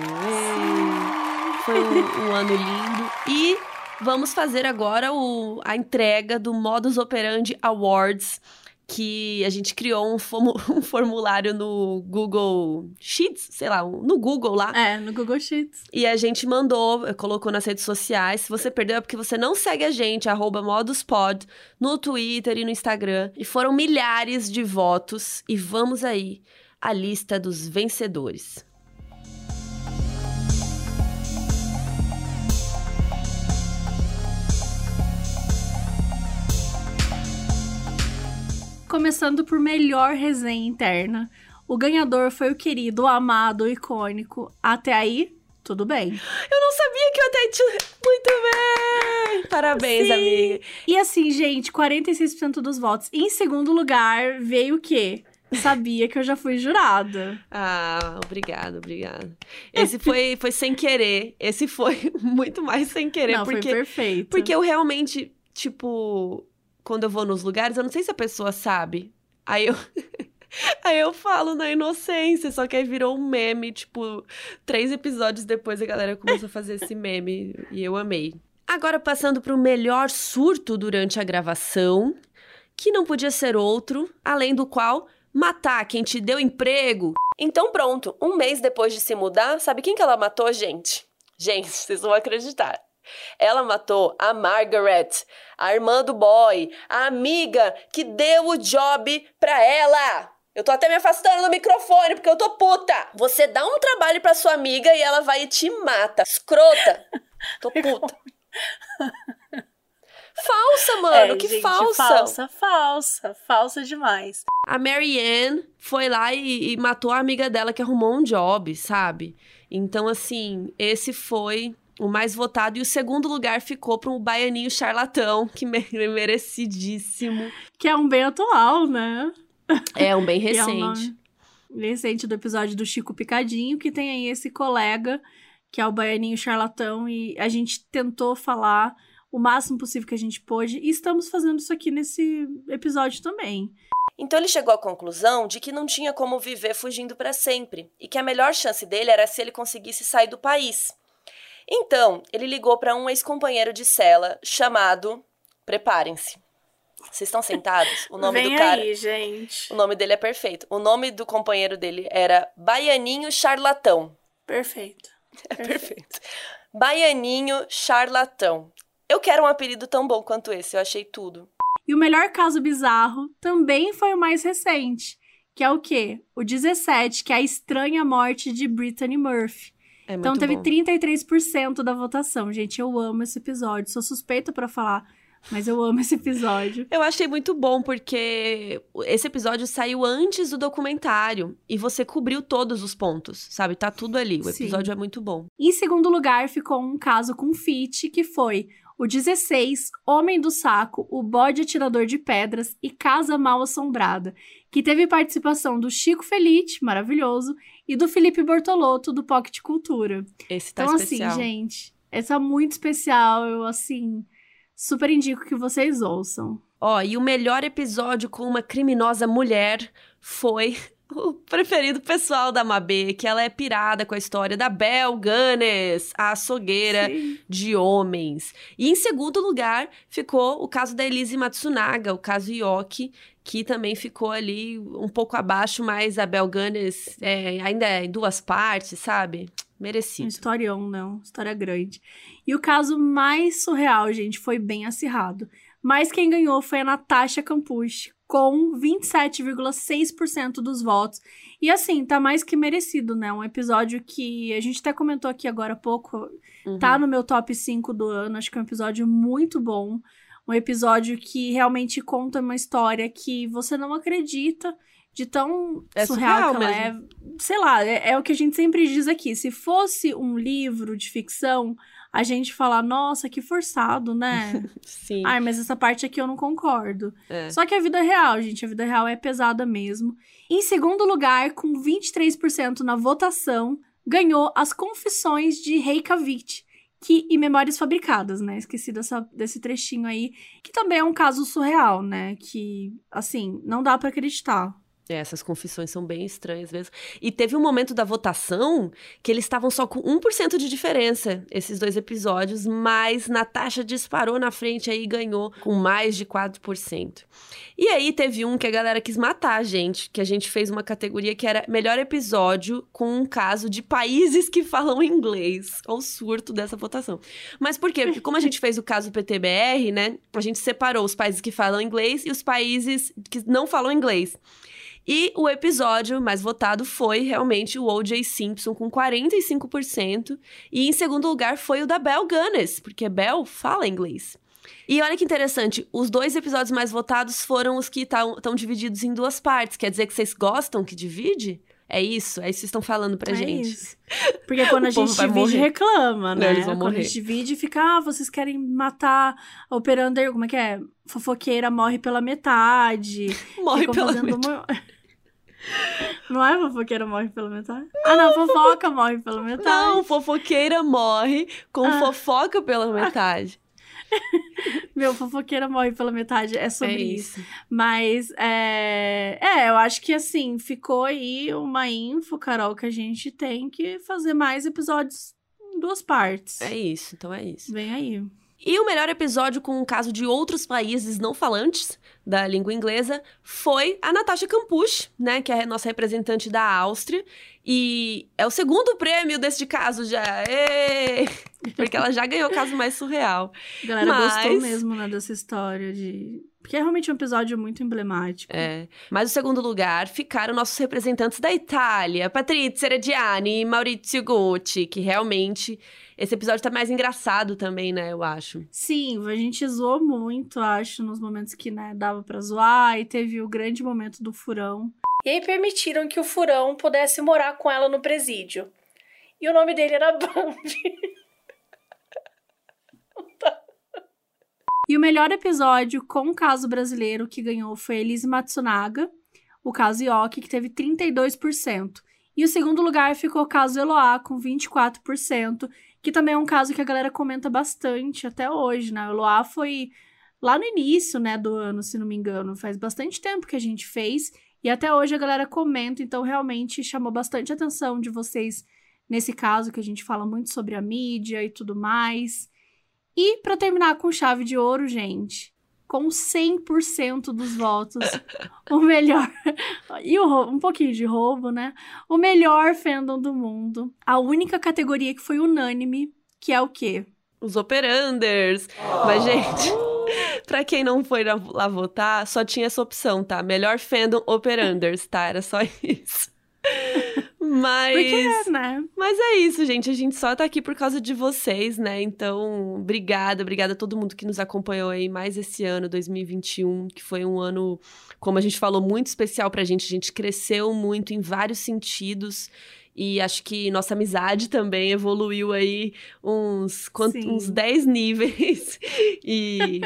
Foi um, um ano lindo. E vamos fazer agora o, a entrega do Modus Operandi Awards, que a gente criou um, um formulário no Google Sheets, sei lá, no Google lá.
É, no Google Sheets.
E a gente mandou, colocou nas redes sociais. Se você perdeu é porque você não segue a gente, arroba moduspod, no Twitter e no Instagram. E foram milhares de votos. E vamos aí, a lista dos vencedores.
Começando por melhor resenha interna. O ganhador foi o querido, o amado, o icônico. Até aí, tudo bem.
Eu não sabia que eu até tinha... Muito bem! Parabéns,
Sim.
amiga.
E assim, gente, 46% dos votos. Em segundo lugar, veio o quê? Sabia que eu já fui jurada.
Ah, obrigada, obrigada. Esse foi, foi sem querer. Esse foi muito mais sem querer,
Não,
porque
foi perfeito.
Porque eu realmente, tipo, quando eu vou nos lugares, eu não sei se a pessoa sabe. Aí eu. Aí eu falo na inocência, só que aí virou um meme, tipo, três episódios depois a galera começou a fazer esse meme e eu amei. Agora passando para o melhor surto durante a gravação, que não podia ser outro, além do qual matar quem te deu emprego. Então pronto, um mês depois de se mudar, sabe quem que ela matou, gente? Gente, vocês vão acreditar. Ela matou a Margaret, a irmã do boy, a amiga que deu o job pra ela. Eu tô até me afastando do microfone porque eu tô puta. Você dá um trabalho pra sua amiga e ela vai e te mata. Escrota. Tô puta. Falsa, mano,
É,
que
gente,
falsa.
Falsa, falsa, falsa demais.
A Marianne foi lá e, e matou a amiga dela que arrumou um job, sabe? Então, assim, esse foi o mais votado. E o segundo lugar ficou para um baianinho charlatão, que me- merecidíssimo.
Que é um bem atual, né?
É um bem
é um
recente.
nome recente do episódio do Chico Picadinho, que tem aí esse colega, que é o baianinho charlatão, e a gente tentou falar o máximo possível que a gente pôde, e estamos fazendo isso aqui nesse episódio também.
Então ele chegou à conclusão de que não tinha como viver fugindo para sempre e que a melhor chance dele era se ele conseguisse sair do país. Então, ele ligou para um ex-companheiro de cela chamado. Preparem-se. Vocês estão sentados? O nome
Vem
do cara.
aí, gente.
O nome dele é perfeito. O nome do companheiro dele era Baianinho Charlatão.
Perfeito.
É perfeito. Baianinho Charlatão. Eu quero um apelido tão bom quanto esse, eu achei tudo.
E o melhor caso bizarro também foi o mais recente, que é o quê? O 17, que é a estranha morte de Brittany Murphy.
É
Então teve
bom.
33% da votação. Gente, eu amo esse episódio. Sou suspeita pra falar, mas eu amo esse episódio.
Eu achei muito bom porque esse episódio saiu antes do documentário e você cobriu todos os pontos, sabe? Tá tudo ali. O
Sim.
episódio é muito bom.
Em segundo lugar, ficou um caso com Fit, que foi o 16, Homem do Saco, o Bode Atirador de Pedras e Casa Mal Assombrada, que teve participação do Chico Felite, maravilhoso, e do Felipe Bortolotto, do Pocket Cultura.
Esse tá
então,
especial.
assim, gente, essa é muito especial. Eu, assim, super indico que vocês ouçam.
Ó, e o melhor episódio com uma criminosa mulher foi o preferido pessoal da Mabê, que ela é pirada com a história da Bel Gunness, a açougueira
Sim.
de homens. E em segundo lugar ficou o caso da Elise Matsunaga, o caso Yoki, que também ficou ali um pouco abaixo, mas a Bel Gunness é, ainda é em duas partes, sabe?
Um
Merecido.
historião, não. História grande. E o caso mais surreal, gente, foi bem acirrado. Mas quem ganhou foi a Natasha Campucci, com 27,6% dos votos. E assim, tá mais que merecido, né? Um episódio que a gente até comentou aqui agora há pouco,
Uhum.
tá no meu top 5 do ano. Acho que é um episódio muito bom. Um episódio que realmente conta uma história que você não acredita de tão
É
surreal,
surreal
que ela é. Sei lá, é, é o que a gente sempre diz aqui. Se fosse um livro de ficção, a gente fala, nossa, que forçado, né?
Sim.
Ai, mas essa parte aqui eu não concordo.
É.
Só que a vida é real, gente, a vida real é pesada mesmo. Em segundo lugar, com 23% na votação, ganhou As Confissões de Reykjavik, que e Memórias Fabricadas, né? Esqueci dessa, desse trechinho aí, que também é um caso surreal, né? Que, assim, não dá pra acreditar.
É, essas confissões são bem estranhas mesmo. E teve um momento da votação que eles estavam só com 1% de diferença, esses dois episódios, mas Natasha disparou na frente aí e ganhou com mais de 4%. E aí teve um que a galera quis matar a gente, que a gente fez uma categoria que era melhor episódio com um caso de países que falam inglês. Olha o surto dessa votação. Mas por quê? Porque como a gente fez o caso PTBR, né, a gente separou os países que falam inglês e os países que não falam inglês. E o episódio mais votado foi realmente o O.J. Simpson, com 45%. E em segundo lugar foi o da Belle Gunness, porque Belle fala inglês. E olha que interessante, os dois episódios mais votados foram os que estão divididos em duas partes. Quer dizer que vocês gostam que divide? É isso? É isso que vocês estão falando pra
é
gente.
isso. Porque quando a gente divide,
morrer.
reclama,
Não,
né?
eles vão
quando a
morrer.
gente divide, fica, ah, vocês querem matar a operander, como é que é? Fofoqueira morre pela metade.
Morre
Ficam
pela metade.
uma- Não é fofoqueira morre pela metade? Ah, não, fofoca morre pela metade.
Não, fofoqueira morre com
Ah.
fofoca pela metade.
Meu, fofoqueira morre pela metade. É sobre
é
isso.
isso.
Mas, é... é, eu acho que, assim, ficou aí uma info, Carol, que a gente tem que fazer mais episódios em duas partes.
É isso, então é isso.
Vem aí.
E o melhor episódio com um caso de outros países não falantes da língua inglesa foi a Natasha Campucci, né, que é a nossa representante da Áustria. E é o segundo prêmio desse caso já. Ê! Porque ela já ganhou o caso mais surreal.
A galera
Mas-
gostou mesmo, né, dessa história de... Porque é realmente um episódio muito emblemático.
É. Mas o segundo lugar ficaram nossos representantes da Itália, Patrizia Reggiani e Maurizio Gucci, que realmente esse episódio tá mais engraçado também, né, eu acho.
Sim, a gente zoou muito, acho, nos momentos que, né, dava pra zoar. E teve o grande momento do furão. E aí permitiram que o furão pudesse morar com ela no presídio. E o nome dele era Bambi. E o melhor episódio com o caso brasileiro que ganhou foi Elise Matsunaga, o caso Yoki, que teve 32%. E o segundo lugar ficou o caso Eloá, com 24%, que também é um caso que a galera comenta bastante até hoje, né? O Eloá foi lá no início, né, do ano, se não me engano. Faz bastante tempo que a gente fez. E até hoje a galera comenta, então realmente chamou bastante atenção de vocês nesse caso, que a gente fala muito sobre a mídia e tudo mais. E para terminar com chave de ouro, gente, com 100% dos votos, o melhor. E o rou- um pouquinho de roubo, né? O melhor fandom do mundo. A única categoria que foi unânime, que é o quê?
Os operanders. Mas, gente, pra quem não foi lá votar, só tinha essa opção, tá? Melhor fandom operanders, tá? Era só isso. Mas.
Porque, né?
Mas é isso, gente. A gente só tá aqui por causa de vocês, né? Então, obrigada, obrigada a todo mundo que nos acompanhou aí mais esse ano, 2021, que foi um ano, como a gente falou, muito especial pra gente. A gente cresceu muito em vários sentidos. E acho que nossa amizade também evoluiu aí uns, uns 10 níveis. e.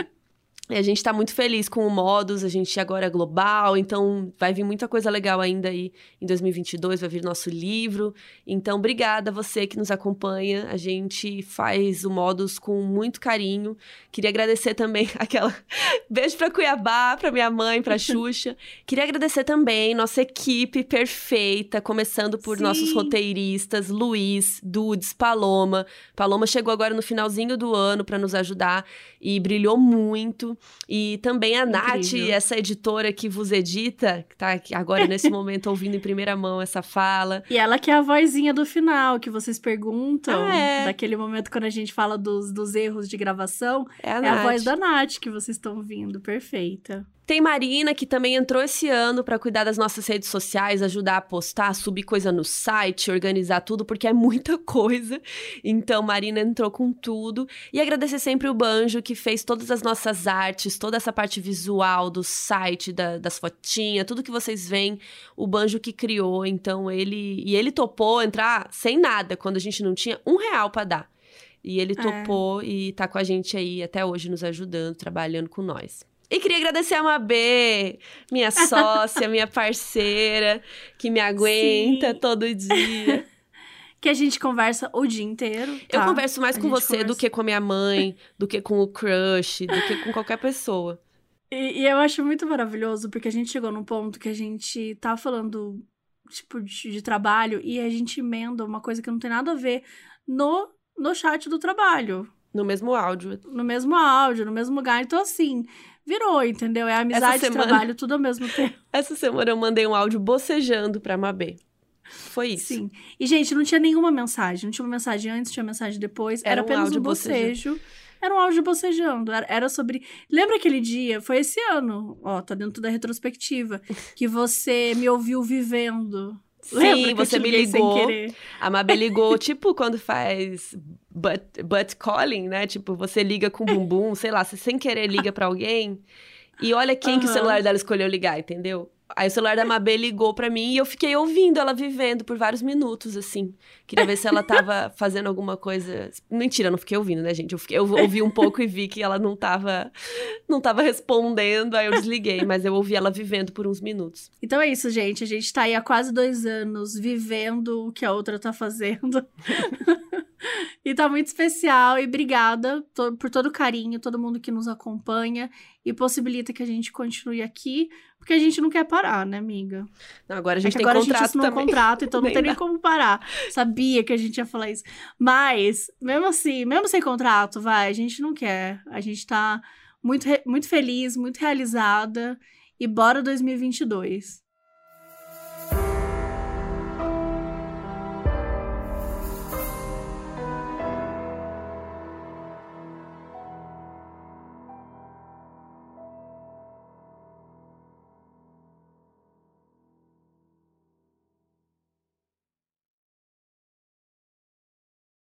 E a gente tá muito feliz com o Modus, a gente agora é global, então vai vir muita coisa legal ainda aí em 2022, vai vir nosso livro. Então, obrigada a você que nos acompanha. A gente faz o Modus com muito carinho. Queria agradecer também aquela beijo pra Cuiabá, pra minha mãe, pra Xuxa. Queria agradecer também nossa equipe perfeita, começando por
Sim.
nossos roteiristas, Luiz, Dudes, Paloma. Paloma chegou agora no finalzinho do ano pra nos ajudar e brilhou muito. E também a Nath,
Incrível.
essa editora que vos edita, que tá aqui agora nesse momento ouvindo em primeira mão essa fala.
E ela que é a vozinha do final, que vocês perguntam.
Ah, é.
Daquele momento quando a gente fala dos, dos erros de gravação.
É a
É
Nath.
a voz da Nath que vocês estão ouvindo. Perfeita.
Tem Marina, que também entrou esse ano pra cuidar das nossas redes sociais, ajudar a postar, subir coisa no site, organizar tudo, porque é muita coisa. Então, Marina entrou com tudo. E agradecer sempre o Banjo, que fez todas as nossas artes, toda essa parte visual do site, da- das fotinhas, tudo que vocês veem, o Banjo que criou. Então, ele. E ele topou entrar sem nada, quando a gente não tinha um real pra dar. E ele
É.
topou e tá com a gente aí até hoje, nos ajudando, trabalhando com nós. E queria agradecer a Mabê, minha sócia, minha parceira, que me aguenta
Sim.
todo dia.
Que a gente conversa o dia inteiro.
Eu
tá?
converso mais
A
com você do
conversa-
que com a minha mãe, do que com o crush, do que com qualquer pessoa.
E, e eu acho muito maravilhoso, porque a gente chegou num ponto que a gente tá falando, tipo, de, de trabalho, e a gente emenda uma coisa que não tem nada a ver no, no chat do trabalho.
No mesmo áudio.
No mesmo áudio, no mesmo lugar. Então, assim, virou, entendeu? É amizade
semana-
trabalho, tudo ao mesmo tempo.
Essa semana eu mandei um áudio bocejando pra Mabê. Foi isso.
Sim. E, gente, não tinha nenhuma mensagem. Não tinha uma mensagem antes, tinha mensagem depois.
Era
Era,
um
apenas
áudio
um bocejo. Era um áudio bocejando. Era, era sobre. Lembra aquele dia? Foi esse ano. Ó, tá dentro da retrospectiva. Que você me ouviu vivendo. Lembra
Sim, você me ligou. A Mabê ligou, tipo quando faz butt, butt calling, né? Tipo, você liga com bumbum, sei lá, você sem querer liga pra alguém. E olha quem que o celular dela escolheu ligar, entendeu? Aí o celular da Mabê ligou pra mim e eu fiquei ouvindo ela vivendo por vários minutos, assim. Queria ver se ela tava fazendo alguma coisa. Mentira, eu não fiquei ouvindo, né, gente? Eu, fiquei- eu ouvi um pouco e vi que ela não tava, não tava respondendo, aí eu desliguei, mas eu ouvi ela vivendo por uns minutos.
Então é isso, gente. A gente tá aí há quase dois anos vivendo o que a outra tá fazendo. e tá muito especial. E obrigada por todo o carinho, todo mundo que nos acompanha e possibilita que a gente continue aqui, porque a gente não quer parar, né, amiga?
Não, agora a
É
gente
que
tem
agora a
contrato
gente assinou um contrato, então não tem nem como parar. Sabia que a gente ia falar isso. Mas, mesmo assim, mesmo sem contrato, vai, a gente não quer. A gente tá muito, muito feliz, muito realizada. E bora 2022.